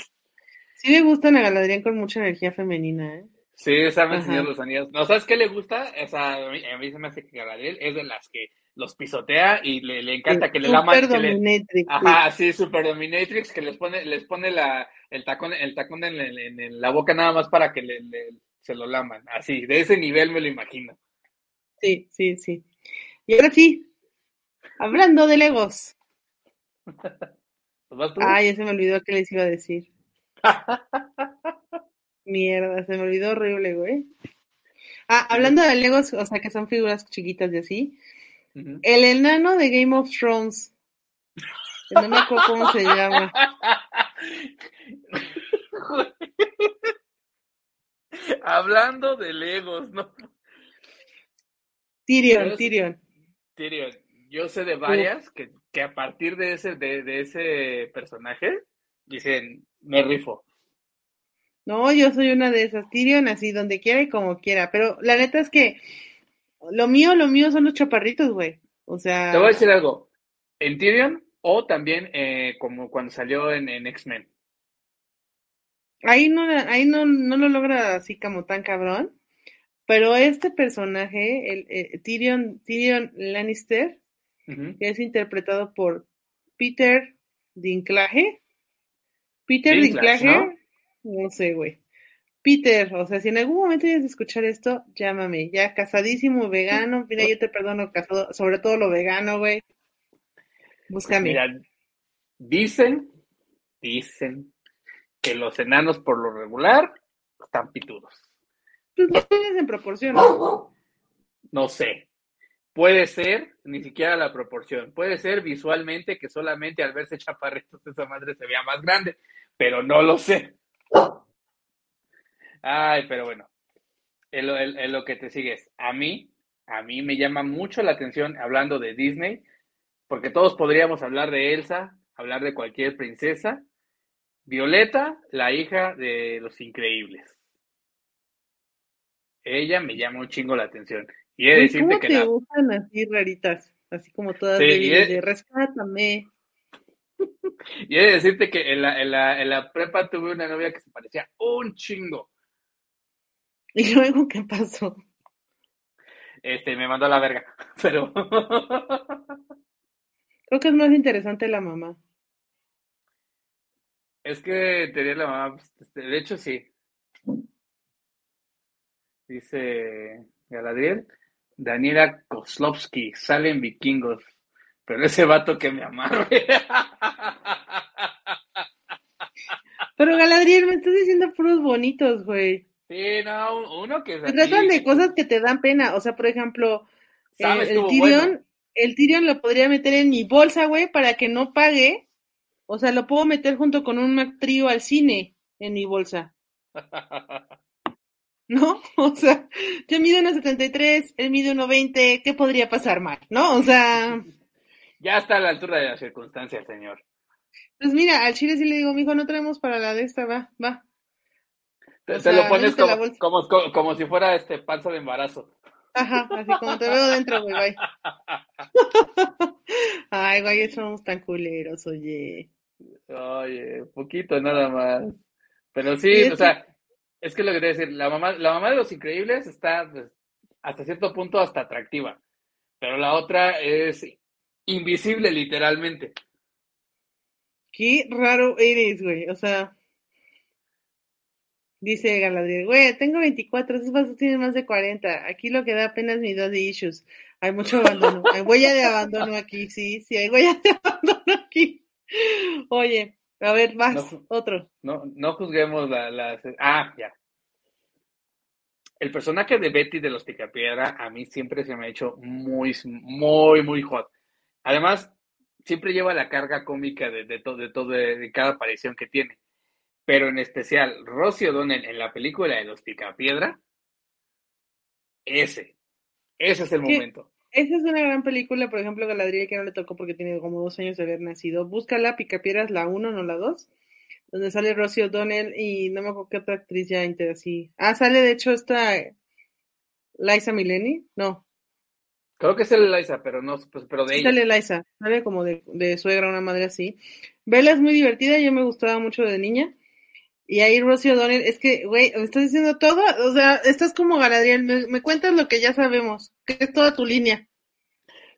Sí me gustan a Galadriel con mucha energía femenina, ¿eh? Sí, sabe de los Anillos. ¿No sabes qué le gusta? O sea, a, mí, a mí se me hace que Galadriel es de las que los pisotea y le, le encanta que le laman. Super dominatrix. Ajá, sí, super dominatrix, que les pone, les pone la, el tacón, el tacón en, en, en la boca nada más para que le, le, se lo laman. Así, de ese nivel me lo imagino. Sí, sí, sí. Y ahora sí, hablando de Legos. ¿Pues ah, ya se me olvidó qué les iba a decir. Mierda, se me olvidó horrible, güey. Ah, hablando de Legos, o sea, que son figuras chiquitas de así. Uh -huh. El enano de Game of Thrones. No me acuerdo cómo se llama. Hablando de Legos, ¿no? Tyrion, Tyrion. Tyrion. Yo sé de varias que, que a partir de ese, de, de ese personaje dicen, me rifo. No, yo soy una de esas, Tyrion, así donde quiera y como quiera. Pero la neta es que lo mío, lo mío son los chaparritos, güey. O sea. Te voy a decir algo. En Tyrion o también eh, como cuando salió en, en X-Men. Ahí no, ahí no, no lo logra así como tan cabrón. Pero este personaje, el, eh, Tyrion, Tyrion Lannister, que es interpretado por Peter Dinklage. Peter Dinklage, Dinklage, no, sé, güey. Peter, o sea, si en algún momento quieres escuchar esto, llámame. Ya casadísimo, vegano, mira, yo te perdono casado, sobre todo lo vegano, güey. Búscame. Mira, dicen, dicen que los enanos por lo regular están pitudos. Pues no tienes en proporción. ¿no? No sé. Puede ser, ni siquiera la proporción. Puede ser visualmente que solamente al verse chaparritos esa madre se vea más grande, pero no lo sé. Ay, pero bueno. En lo, en- en lo que te sigues. A mí, a mí me llama mucho la atención hablando de Disney, porque todos podríamos hablar de Elsa, hablar de cualquier princesa. Violeta, la hija de los increíbles. Ella me llama un chingo la atención. Y he de decirte ¿Cómo que te la, gustan así raritas? Así como todas Sí, débiles es- de rescátame. y he de decirte que en la, en la, en la prepa tuve una novia que se parecía un chingo. Y luego, ¿qué pasó? Este, me mandó a la verga. Pero Creo que es más interesante la mamá. es que tenía la mamá, pues, este, de hecho sí. Dice Galadriel, Daniela Kozlovsky, sale en Vikingos, pero ese vato que me amarre. Pero Galadriel, me estás diciendo puros bonitos, güey. Sí, no, uno que Se tratan de cosas que te dan pena. O sea, por ejemplo, eh, el Tyrion, bueno. el Tyrion lo podría meter en mi bolsa, güey, para que no pague. O sea, lo puedo meter junto con un Trio al cine en mi bolsa, ¿no? O sea, yo mido 1.73, él mide 1.20, ¿qué podría pasar mal, no? O sea, Ya está a la altura de las circunstancias, señor. pues mira, al chile sí le digo, mijo, no traemos para la de esta, va, va. Te, O te sea, lo pones como, como, como, como si fuera este panza de embarazo. Ajá, así como te veo dentro, güey, bye. Ay, güey, somos tan culeros, oye. Oye, poquito nada más. Pero sí, o sea, es que lo que te voy a decir, la mamá, la mamá de los increíbles está pues, hasta cierto punto hasta atractiva, pero la otra es invisible literalmente. Qué raro eres, güey. O sea, dice Galadriel, güey, tengo 24, esos vasos tienen más de 40. Aquí lo que da apenas mi daddy issues. Hay mucho abandono. Hay huella de abandono aquí, sí, sí, hay huella de abandono aquí. Oye, a ver, vas, No. otro. No, no juzguemos la, la- Ah, ya. El personaje de Betty de los Picapiedra a mí siempre se me ha hecho muy, muy, muy hot. Además, siempre lleva la carga cómica de, de todo, de todo, de, de cada aparición que tiene. Pero en especial, Rosie O'Donnell en la película de los Picapiedra, ese, ese es el ¿Qué? momento. Esa es una gran película, por ejemplo, Galadriel, que no le tocó porque tiene como dos años de haber nacido. Búscala, Picapiedras, la 1, no la 2, donde sale Rosie O'Donnell y no me acuerdo qué otra actriz ya inter así. Ah, sale de hecho esta Liza Mileni, no, Creo que es el Eliza, pero no, pues, pero de sí ella. sale Liza, sale como de, de suegra, una madre así. Bella es muy divertida, yo me gustaba mucho de niña. Y ahí Rosie O'Donnell, es que, güey, me estás diciendo todo, o sea, estás como Galadriel, me, me cuentas lo que ya sabemos, que es toda tu línea.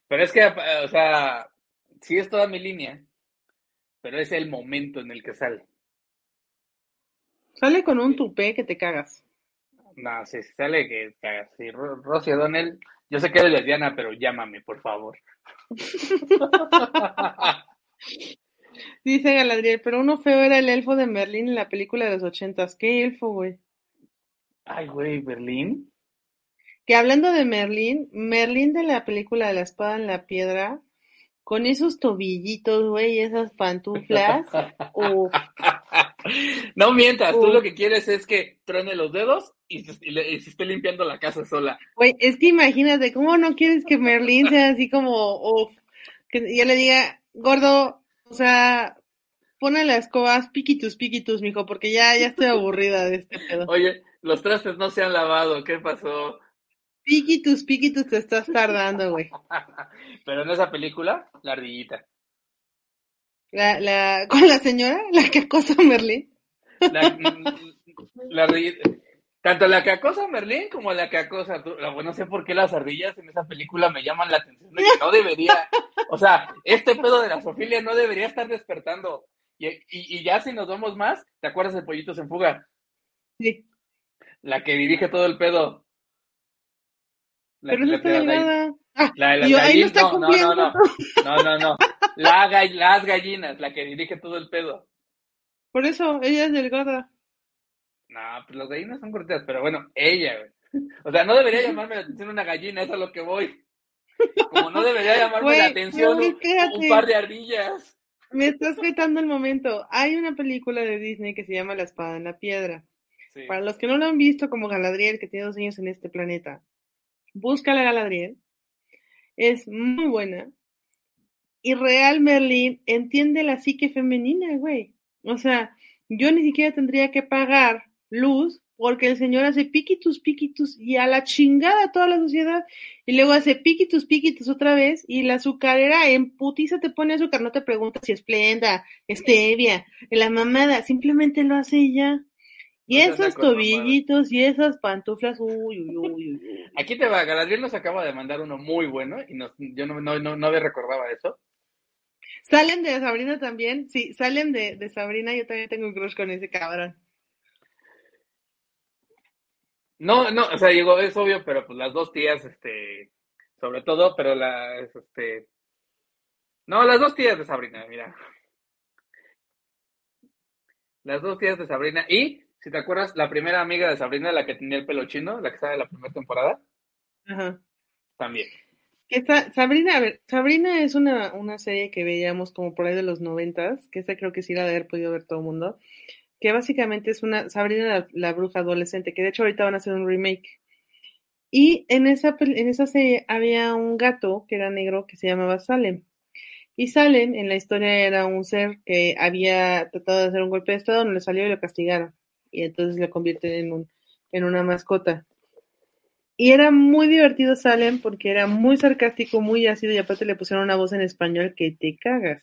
Pero es que, eh, o sea, sí es toda mi línea, pero es el momento en el que sale. Sale con un tupé que te cagas. No, si sale que cagas. Sí, Ro- Rosie O'Donnell, yo sé que eres lesbiana, pero llámame, por favor. Dice Galadriel, pero uno feo era el elfo de Merlín en la película de los ochentas. ¿Qué elfo, güey? Ay, güey, Berlín. Que hablando de Merlín, Merlín de la película de la espada en la piedra, con esos tobillitos, güey, esas pantuflas. uf, No mientas, tú lo que quieres es que truene los dedos y se, y le- y se esté limpiando la casa sola. Güey, es que imagínate, ¿cómo no quieres que Merlín sea así como, uf, que yo le diga, gordo, o sea, pone las escobas, piquitus, piquitus, mijo, porque ya, ya estoy aburrida de este pedo. Oye, los trastes no se han lavado, ¿qué pasó? Piquitus, piquitus, te estás tardando, güey. Pero en esa película, la ardillita. La, la, con la señora, la que acosa a Merlín. La, la ardillita. Tanto la que acosa a Merlín como la que acosa a tu... No sé por qué las ardillas en esa película me llaman la atención de que no debería. O sea, este pedo de la sofilia no debería estar despertando. Y, y, y ya si nos vamos más, ¿te acuerdas de Pollitos en Fuga? Sí. La que dirige todo el pedo. La Pero no está delgada. Ah, La de las y ahí no está No, no, cumpliendo. no, no. No, no, no. La gall- las gallinas, la que dirige todo el pedo. Por eso, ella es delgada. No, pues las gallinas son cortitas, pero bueno, ella, güey. O sea, no debería llamarme la atención una gallina, eso es a lo que voy. Como no debería llamarme Güey, la atención güey, un, par de ardillas. Me estás quitando el momento. Hay una película de Disney que se llama La espada en la piedra. Sí. Para los que no lo han visto, como Galadriel, que tiene dos años en este planeta, busca a Galadriel. Es muy buena. Y Real Merlin entiende la psique femenina, güey. O sea, yo ni siquiera tendría que pagar luz porque el señor hace piquitus, piquitus y a la chingada toda la sociedad. Y luego hace piquitus, piquitus otra vez y la azucarera en putiza te pone azúcar. No te pregunta si es Splenda, stevia, la mamada. Simplemente lo hace ya. Y esos tobillitos y esas pantuflas, uy, uy, uy, uy. Aquí te va, Galadriel nos acaba de mandar uno muy bueno y nos, yo no, no, no, no me recordaba eso. ¿Salen de Sabrina también? Sí, salen de, de Sabrina. Yo también tengo un crush con ese cabrón. No, no, o sea, digo, es obvio, pero pues las dos tías, este, sobre todo, pero la, este, no, las dos tías de Sabrina, mira. Las dos tías de Sabrina. Y, si te acuerdas, la primera amiga de Sabrina, la que tenía el pelo chino, la que estaba en la primera temporada, Ajá. también. Que está, Sabrina, a ver, Sabrina es una, una serie que veíamos como por ahí de los noventas, que esa creo que sí la de haber podido ver todo el mundo, que básicamente es una Sabrina la, la bruja adolescente, que de hecho ahorita van a hacer un remake. Y en esa, en esa serie había un gato que era negro que se llamaba Salem. Y Salem en la historia era un ser que había tratado de hacer un golpe de estado, no le salió y lo castigaron. Y entonces lo convierten en un, en una mascota. Y era muy divertido Salem porque era muy sarcástico, muy ácido y aparte le pusieron una voz en español que te cagas.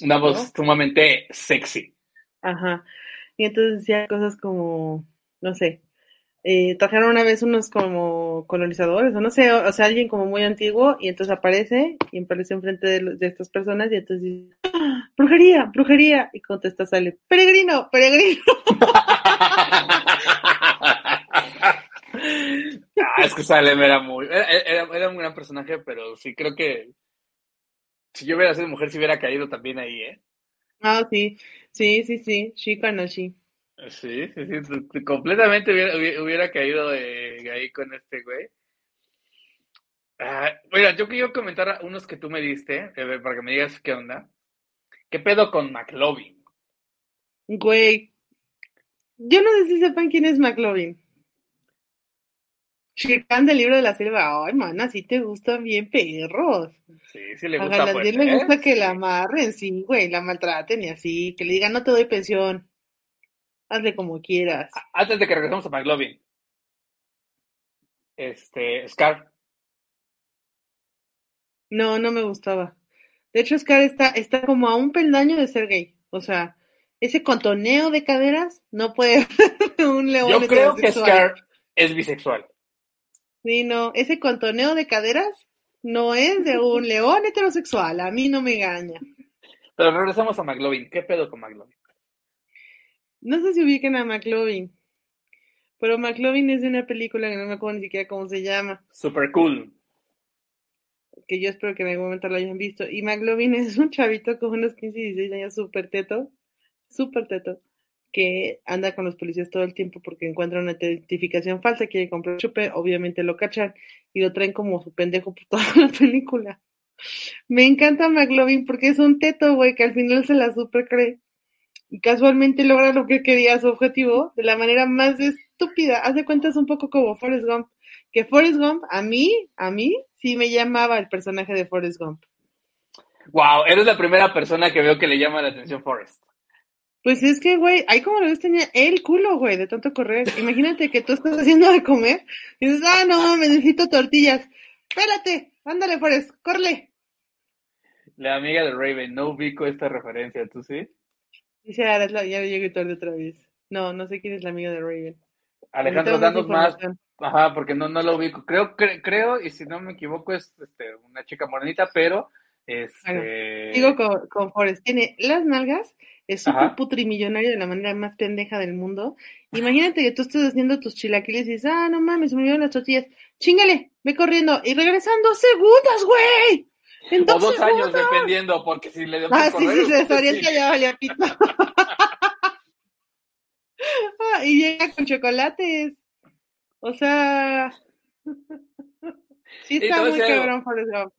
Una voz sumamente sexy. Ajá. Y entonces decía cosas como, no sé, eh, trajeron una vez unos como colonizadores, o no sé, o, o sea, alguien como muy antiguo, y entonces aparece, y aparece enfrente de, de estas personas, y entonces dice, ¡Ah! brujería, brujería, y contesta, sale, peregrino, peregrino. Ah, es que Salem era muy, era, era- era un gran personaje, pero sí creo que si yo hubiera sido mujer, si hubiera caído también ahí, ¿eh? Ah, sí, sí, sí, sí, chica no sí. Sí, sí, sí, completamente hubiera, caído ahí con este güey. Ah, mira, yo quiero comentar unos que tú me diste, eh, para que me digas qué onda. ¿Qué pedo con McLovin? Güey, yo no sé si sepan quién es McLovin. Shirkan del libro de la selva. Ay, mana, sí te gustan bien perros. Sí, sí le A gusta Galadriel pues, le ¿eh? gusta que la amarren, sí, güey, la maltraten y así, que le digan no te doy pensión. Hazle como quieras. Antes de que regresemos a McLovin. Este, Scar. No, no me gustaba. De hecho, Scar está, está como a un peldaño de ser gay. O sea, ese contoneo de caderas no puede ser un león Yo creo que. Scar es bisexual. Sí, no, ese contoneo de caderas no es de un león heterosexual, a mí no me engaña. Pero regresamos a McLovin. ¿Qué pedo con McLovin? No sé si ubiquen a McLovin, pero McLovin es de una película que no me acuerdo ni siquiera cómo se llama, Super cool. que yo espero que en algún momento lo hayan visto. Y McLovin es un chavito con unos 15 y 16 años súper teto, súper teto, que anda con los policías todo el tiempo porque encuentra una identificación falsa, quiere comprar chupe, obviamente lo cachan y lo traen como su pendejo por toda la película. Me encanta McLovin porque es un teto, güey, que al final se la super cree. Y casualmente logra lo que quería, su objetivo, de la manera más estúpida. Haz de cuenta es un poco como Forrest Gump. Que Forrest Gump, a mí, a mí, sí me llamaba el personaje de Forrest Gump. Wow, eres la primera persona que veo que le llama la atención Forrest. Pues es que, güey, ahí como lo ves tenía el culo, güey, de tanto correr. Imagínate que tú estás haciendo de comer y dices, ah, no, me necesito tortillas. Espérate, ándale, Forrest, corre. La amiga de Raven, no ubico esta referencia, ¿tú sí? Dice, la- ya llegué tarde otra vez. No, no sé quién es la amiga de Raven. Alejandro, danos más. Ajá, porque no, no lo ubico. Creo, creo, y si no me equivoco, es este, una chica morenita, pero este... Digo con, con Forrest, tiene las nalgas, es súper putrimillonario de la manera más pendeja del mundo. Imagínate que tú estés haciendo tus chilaquiles y dices, ah, no mames, me olvidaron las tortillas. Chingale, ve corriendo y regresando segundos, güey. Dos, o dos años, dependiendo, porque si le dio Ah, sí, sí, se desorienta ya valía pito. ah, y llega con chocolates. O sea, sí está muy cabrón Forrest Gump.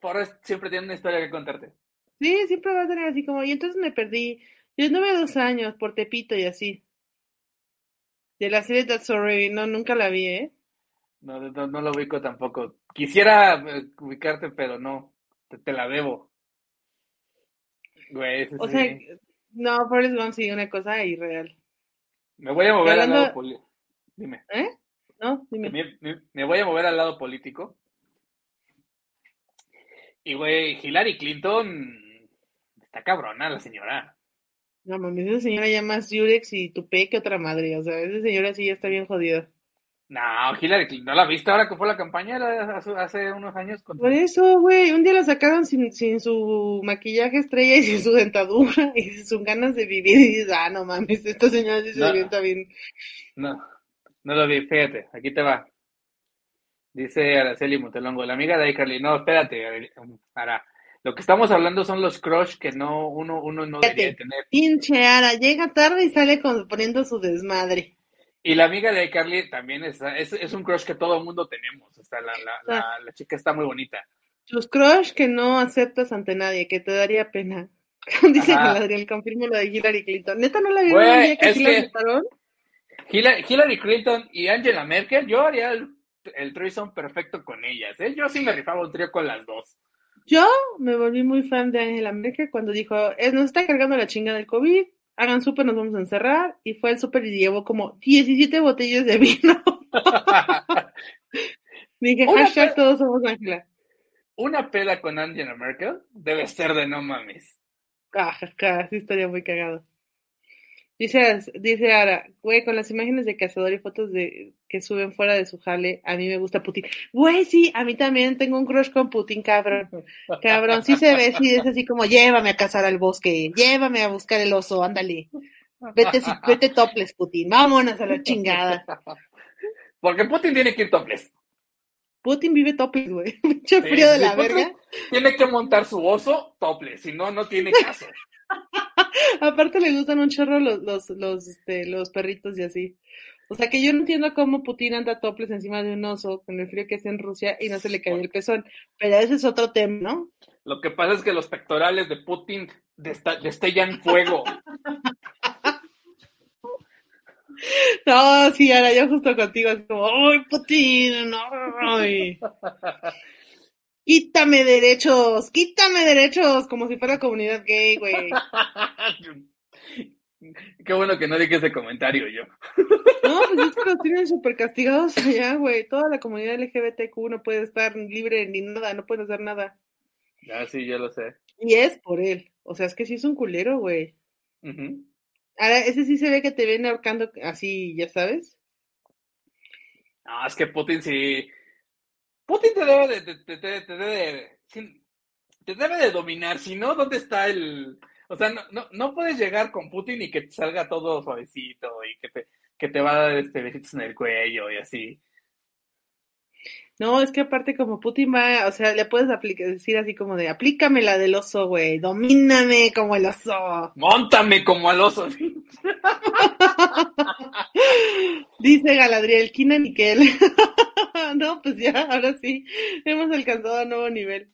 Forrest siempre tiene una historia que contarte. Sí, siempre va a tener así como, y entonces me perdí. Yo anduve dos años por Tepito y así. De la serie That's Sorry, no, nunca la vi, ¿eh? No, no, no lo ubico tampoco. Quisiera eh, ubicarte, pero no, te, la debo. Güey, o sea, no, Forrest Gump sí, una cosa irreal. Me voy a mover al lado político. Dime. ¿Eh? No, dime. me, voy a mover al lado político. Y, güey, Hillary Clinton Está cabrona la señora. No mames, esa señora ya más Yurex y Tupé que otra madre. O sea, esa señora sí ya está bien jodida. No, Hillary ¿no la viste ahora que fue la campaña hace unos años? Por eso, güey, un día la sacaron sin, sin su maquillaje estrella y sin su dentadura y sin sus ganas de vivir y dices, ah, no mames, esta señora sí se no, bien. No, no lo vi, fíjate, aquí te va. Dice Araceli Montelongo, la amiga de iCarly, no, espérate, Ara, lo que estamos hablando son los crush que no uno, uno no debería tener. Pinche Ara, llega tarde y sale poniendo su desmadre. Y la amiga de Carly también es, es, un crush que todo el mundo tenemos. O la, la, la, chica está muy bonita. Tus crush que no aceptas ante nadie, que te daría pena. Dice Galadriel, confirmo lo de Hillary Clinton. ¿Neta no la el día que sí la Hillary, Clinton y Angela Merkel, yo haría el, el threesome perfecto con ellas. ¿eh? Yo sí me rifaba un trío con las dos. Yo me volví muy fan de Angela Merkel cuando dijo, nos está cargando la chinga del COVID, hagan súper, nos vamos a encerrar, y fue el súper y llevó como 17 botellas de vino. Dije, hashtag todos somos Angela. Una peda con Angela Merkel debe ser de no mames. Ah, sí estaría muy cagado. Dice, dice Ara, güey, con las imágenes de cazador y fotos de que suben fuera de su jale, a mí me gusta Putin. Güey, sí, a mí también tengo un crush con Putin, cabrón. Cabrón, sí se ve, sí es así como, llévame a cazar al bosque, llévame a buscar el oso, ándale. Vete, vete toples, Putin, vámonos a la chingada. Porque Putin tiene que ir toples. Putin vive toples, güey. Mucho frío de la verga. Tiene que montar su oso toples, si no, no tiene caso. Aparte le gustan un chorro los, los, los, este, los perritos y así. O sea que yo no entiendo cómo Putin anda toples encima de un oso con el frío que hace en Rusia y no se le cae el pezón. Pero ese es otro tema, ¿no? Lo que pasa es que los pectorales de Putin destellan fuego. No, sí, ahora yo justo contigo es como, ¡ay, Putin! ¡No! Quítame derechos, quítame derechos, como si fuera comunidad gay, güey. Qué bueno que no dije ese comentario yo. No, pues es que los tienen súper castigados allá, güey. Toda la comunidad LGBTQ no puede estar libre ni nada, no puede hacer nada. Ah, sí, yo lo sé. Y es por él. O sea, es que sí es un culero, güey. Ahora, ese sí se ve que te viene ahorcando así, ya sabes. No, es que Putin sí Putin te debe de, te, debe, te debe de dominar, si no, ¿dónde está el...? O sea, no, no, no, puedes llegar con Putin y que te salga todo suavecito y que te, que te va a dar este besitos en el cuello y así. No, es que aparte como Putin va, o sea, le puedes decir así como de, aplícame la del oso, güey, domíname como el oso. Móntame como el oso. Dice Galadriel, Kina Niquel. no, pues ya, ahora sí, hemos alcanzado a nuevo nivel.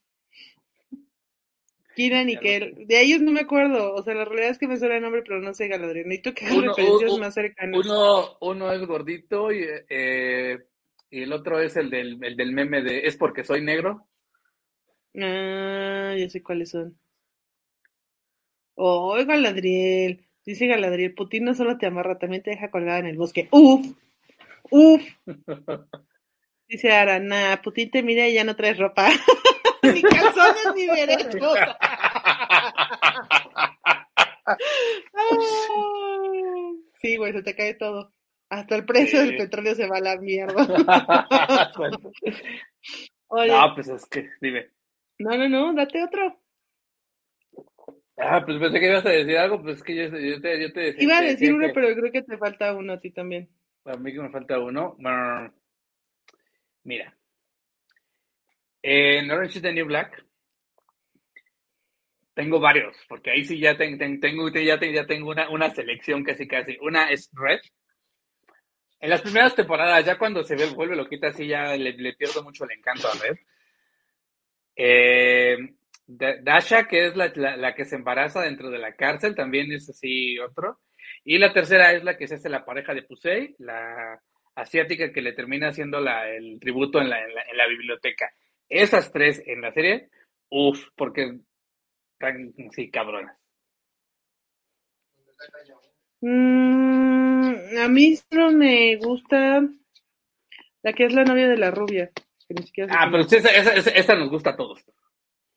Kira Nickel. De ellos no me acuerdo. O sea, la realidad es que me suena el nombre, pero no sé Galadriel. Necesito que uno, referencias más cercanas. Uno, uno es gordito y, eh, y el otro es el del, el del meme de ¿Es porque soy negro? Ah, ya sé cuáles son. Oh, Galadriel. Dice Galadriel, Putin no solo te amarra, también te deja colgada en el bosque. Uf, uf. Dice Ara, nah, Putin te mira y ya no traes ropa. ni calzones ni derechos. sí, güey, se te cae todo. Hasta el precio Sí. del petróleo se va a la mierda. Oye, no, pues es que, dime. no, no, no, date otro. Ah, pues pensé que ibas a decir algo, pues es que yo, yo te, yo te decía, Iba a decir uno, que pero creo que te falta uno a ti también. a mí que me falta uno. Bueno, mira. En Orange is the New Black tengo varios, porque ahí sí ya ten- ten- tengo, ya, ten- ya tengo una, una selección casi casi. Una es Red. En las primeras temporadas, ya cuando se ve, vuelve loquita, así ya le, pierdo mucho el encanto a Red. Eh, Da- Dasha, que es la, la- que se embaraza dentro de la cárcel, también es así otro. Y la tercera es la que se hace la pareja de Pusey, la asiática que le termina haciendo la, el tributo en la, en en la biblioteca. Esas tres en la serie, uff, porque están sí cabronas. Mm, a mí solo me gusta la que es la novia de la rubia. que ni siquiera sé Ah, pero es. sí, esa, esa, esa- esa nos gusta a todos.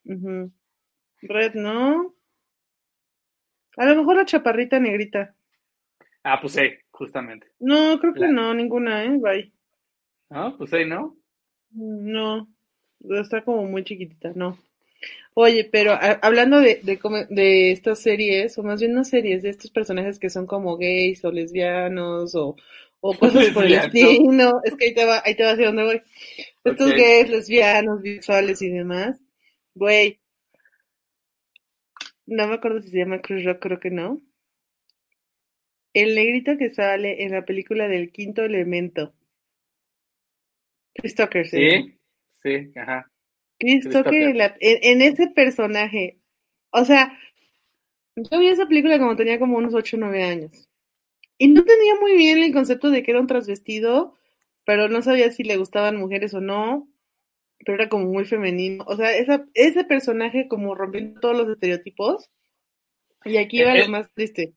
Red, ¿no? A lo mejor la chaparrita negrita. Ah, Pusey, justamente. No, creo que La- no, ninguna, ¿eh? Bye. ¿No? Pusey, ¿no? No, está como muy chiquitita, no. Oye, pero a- hablando de, de, estas series, o más bien no series, de estos personajes que son como gays o lesbianos o, o cosas por el estilo, es que ahí te va, ahí te va hacia dónde voy. Estos gays, lesbianos, bisexuales y demás, güey, no me acuerdo si se llama Chris Rock, creo que no. El negrito que sale en la película del quinto elemento. Chris Tucker se llama. Sí, sí, ajá. Tucker Tucker. en, la- en- en ese personaje. O sea, yo vi esa película cuando tenía como unos 8 o 9 años. Y no tenía muy bien el concepto de que era un transvestido, pero no sabía si le gustaban mujeres o no. Pero era como muy femenino. O sea, esa, ese personaje como rompiendo todos los estereotipos. Y aquí va Eh, lo eh. más triste.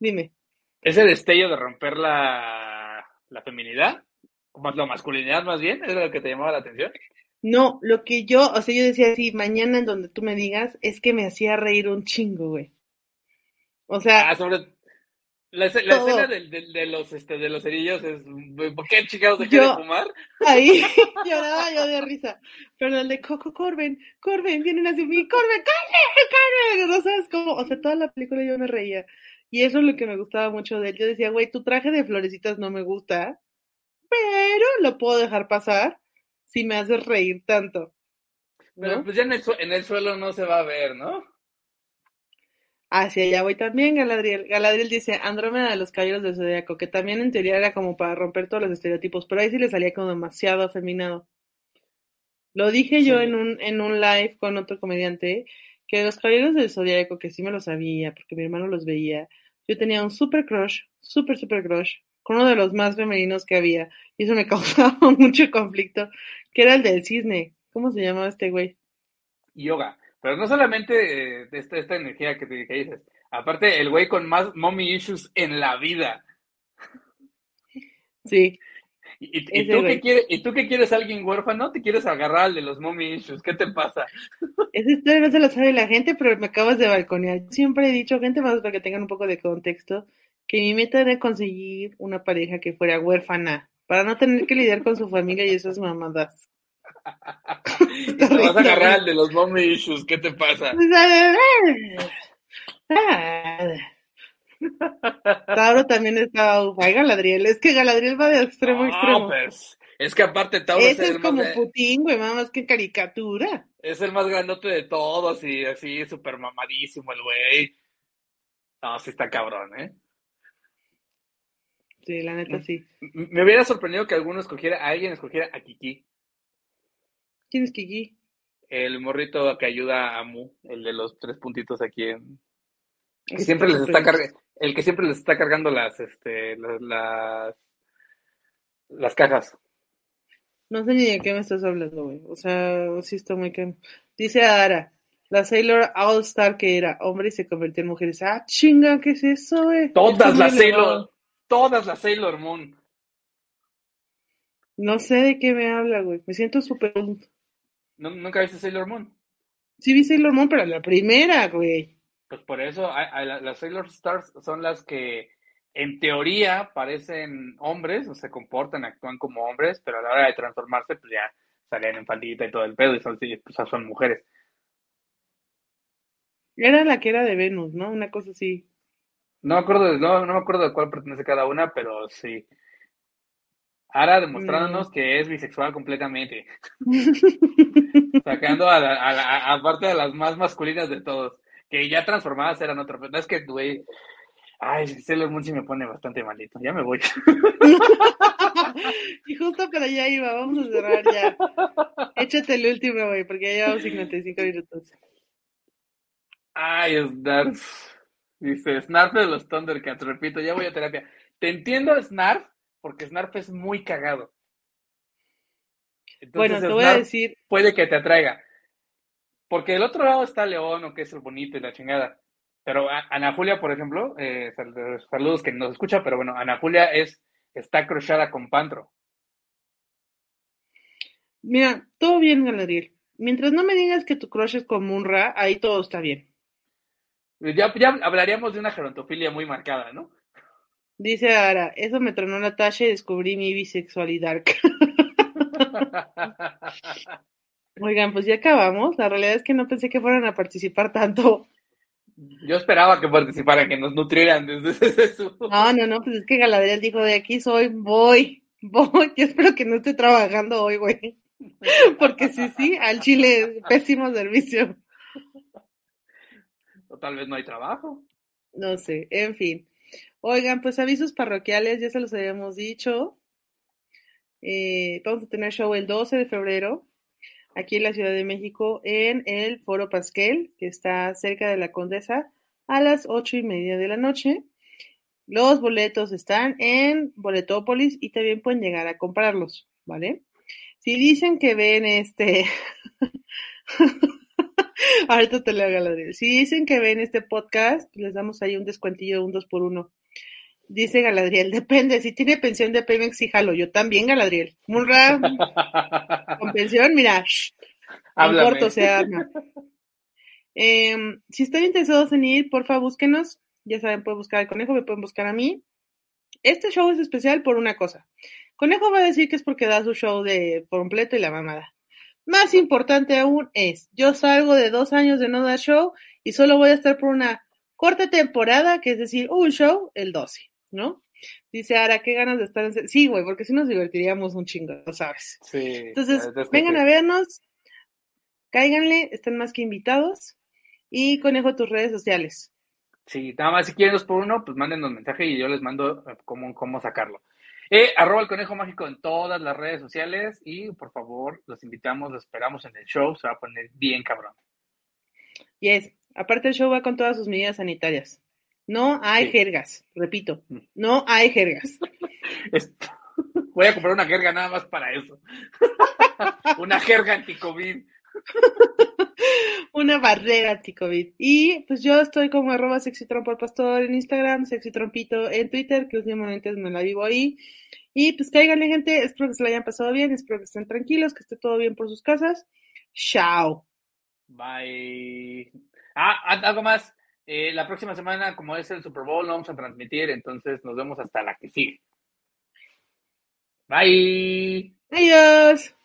Dime. Ese destello de romper la, la feminidad, o más la masculinidad más bien, ¿es lo que te llamaba la atención? No, lo que yo, o sea, yo decía así, mañana en donde tú me digas, es que me hacía reír un chingo, güey. O sea, Ah, sobre la, escena del- del- de, los este de los cerillos es ¿por qué chingados de Yo- fumar? Ahí lloraba yo de risa. Pero el de Coco Corben, Corben, vienen hacia mí, Corben, Corben, Corben. No sabes cómo, o sea, toda la película yo me reía. Y eso es lo que me gustaba mucho de él. Yo decía, güey, tu traje de florecitas no me gusta, pero lo puedo dejar pasar si me haces reír tanto. Pero ¿No? pues ya en el, en el suelo no se va a ver, ¿no? Hacia allá voy también, Galadriel. Galadriel dice Andrómeda de los Caballeros del Zodiaco, que también en teoría era como para romper todos los estereotipos, pero ahí sí le salía como demasiado afeminado. Lo dije yo en un, en un live con otro comediante, que los Caballeros del Zodiaco, que sí me lo sabía, porque mi hermano los veía, yo tenía un super crush, super, super crush, con uno de los más femeninos que había, y eso me causaba mucho conflicto, que era el del cisne. ¿Cómo se llamaba este güey? Yoga. Pero no solamente eh, esta, esta energía que, te, que dices, aparte el güey con más mommy issues en la vida. Sí, ¿Y, y- tú qué quieres, ¿Y tú qué quieres alguien huérfano? ¿Te quieres agarrar al de los mommy issues? ¿Qué te pasa? Esa historia no se la sabe la gente, pero me acabas de balconear. Siempre he dicho, gente más para que tengan un poco de contexto, que mi meta era conseguir una pareja que fuera huérfana, para no tener que lidiar con su familia y esas mamadas. Y te vas a agarrar al de los mommy issues. ¿Qué te pasa? Tauro también estaba ufa. Ay, Galadriel, es que Galadriel va de extremo a extremo. pues, es que aparte Tauro es Ese el, es como más, Putin, güey, más que caricatura. es el más grandote de todos y así súper mamadísimo el güey. No, sí está cabrón, ¿eh? Sí, la neta sí. M- Me hubiera sorprendido que alguno escogiera, alguien escogiera a Kiki, ¿Quién es Kiki? el morrito que ayuda a Mu, el de los tres puntitos aquí en... Que siempre les está cargando, el que siempre les está cargando las, este, las, las, las cajas. No sé ni de qué me estás hablando, güey. O sea, sí está muy que... Dice Ara, la Sailor All Star que era hombre y se convirtió en mujer. Dice, ah, chinga, ¿qué es eso, güey? Todas es las. Sailor, todas las Sailor Moon. No sé de qué me habla, güey. Me siento súper... ¿Nu- ¿Nunca viste Sailor Moon? Sí vi Sailor Moon, pero la primera, güey. Pues por eso las Sailor Stars son las que en teoría parecen hombres, o se comportan, actúan como hombres, pero a la hora de transformarse, pues ya salen en faldita y todo el pedo, y son, pues, son mujeres. Era la que era de Venus, ¿no? Una cosa así. No me acuerdo de, no, no me acuerdo de cuál pertenece cada una, pero sí. Ahora demostrándonos mm. que es bisexual completamente. Sacando a, la, a, parte de las más masculinas de todos. Que ya transformadas eran otra. No es que, güey. Ay, Sailor Moon sí me pone bastante malito. Ya me voy. y justo para allá iba. Vamos a cerrar ya. Échate el último, güey, porque ya llevamos 55 minutos. Ay, Snarf. Dice, Snarf de los Thundercats. Repito, ya voy a terapia. Te entiendo, Snarf, porque Snarf es muy cagado. bueno, te voy a decir. Puede que te atraiga. Porque del otro lado está León, o que es el bonito y la chingada. Pero Ana Julia, por ejemplo, eh, saludos que nos escucha, pero bueno, Ana Julia es, está crochada con Pantro. Mira, todo bien, Galadriel. Mientras no me digas que tu crush es con Munra, ahí todo está bien. Ya, ya hablaríamos de una gerontofilia muy marcada, ¿no? Dice Ara, eso me tronó Natasha y descubrí mi bisexualidad. Oigan, pues ya acabamos. La realidad es que no pensé que fueran a participar tanto. Yo esperaba que participaran, que nos nutrieran desde su... No, no, no, pues es que Galadriel dijo, de aquí soy, voy, voy. Yo espero que no esté trabajando hoy, güey. Porque sí, sí, al Chile, pésimo servicio. Tal vez no hay trabajo. No sé, en fin. Oigan, pues avisos parroquiales, ya se los habíamos dicho. Eh, vamos a tener show el 12 de febrero aquí en la Ciudad de México en el Foro Pasquel, que está cerca de la Condesa, a las ocho y media de la noche. Los boletos están en Boletópolis y también pueden llegar a comprarlos, ¿vale? Si dicen que ven este... Ahorita te lo hago la Si dicen que ven este podcast, les damos ahí un descuentillo de un 2 por 1 Dice Galadriel, depende, si tiene pensión de Pemex, sí jalo. Yo también, Galadriel. Murra, con pensión, mira, en corto se arma. Em, si están interesados en ir, porfa, búsquenos. Ya saben, pueden buscar al conejo, me pueden buscar a mí. Este show es especial por una cosa. Conejo va a decir que es porque da su show de completo y la mamada. Más importante aún es, yo salgo de dos años de no dar show y solo voy a estar por una corta temporada, que es decir, un show el 12. ¿no? Dice Ara, qué ganas de estar en... Sí, güey, porque si nos divertiríamos un chingo, ¿sabes? Sí. Entonces, vengan a vernos, cáiganle, están más que invitados y conejo tus redes sociales. Sí, nada más si quieren dos por uno, pues mándenos mensaje y yo les mando eh, cómo, cómo sacarlo. Eh, arroba el conejo mágico en todas las redes sociales y por favor, los invitamos, los esperamos en el show, se va a poner bien cabrón. Yes, aparte el show va con todas sus medidas sanitarias. No hay jergas, repito, mm. no hay jergas. Voy a comprar una jerga nada más para eso. una jerga anti-COVID. una barrera anti-COVID. Y pues yo estoy como arroba sexytrompo pastor en Instagram, sexytrompito en Twitter, que últimamente me la vivo ahí. Y pues cáiganle gente, espero que se la hayan pasado bien, espero que estén tranquilos, que esté todo bien por sus casas. Chao. Bye. Ah, algo más. Eh, la próxima semana, como es el Super Bowl, lo vamos a transmitir, entonces nos vemos hasta la que sigue. Bye. Adiós.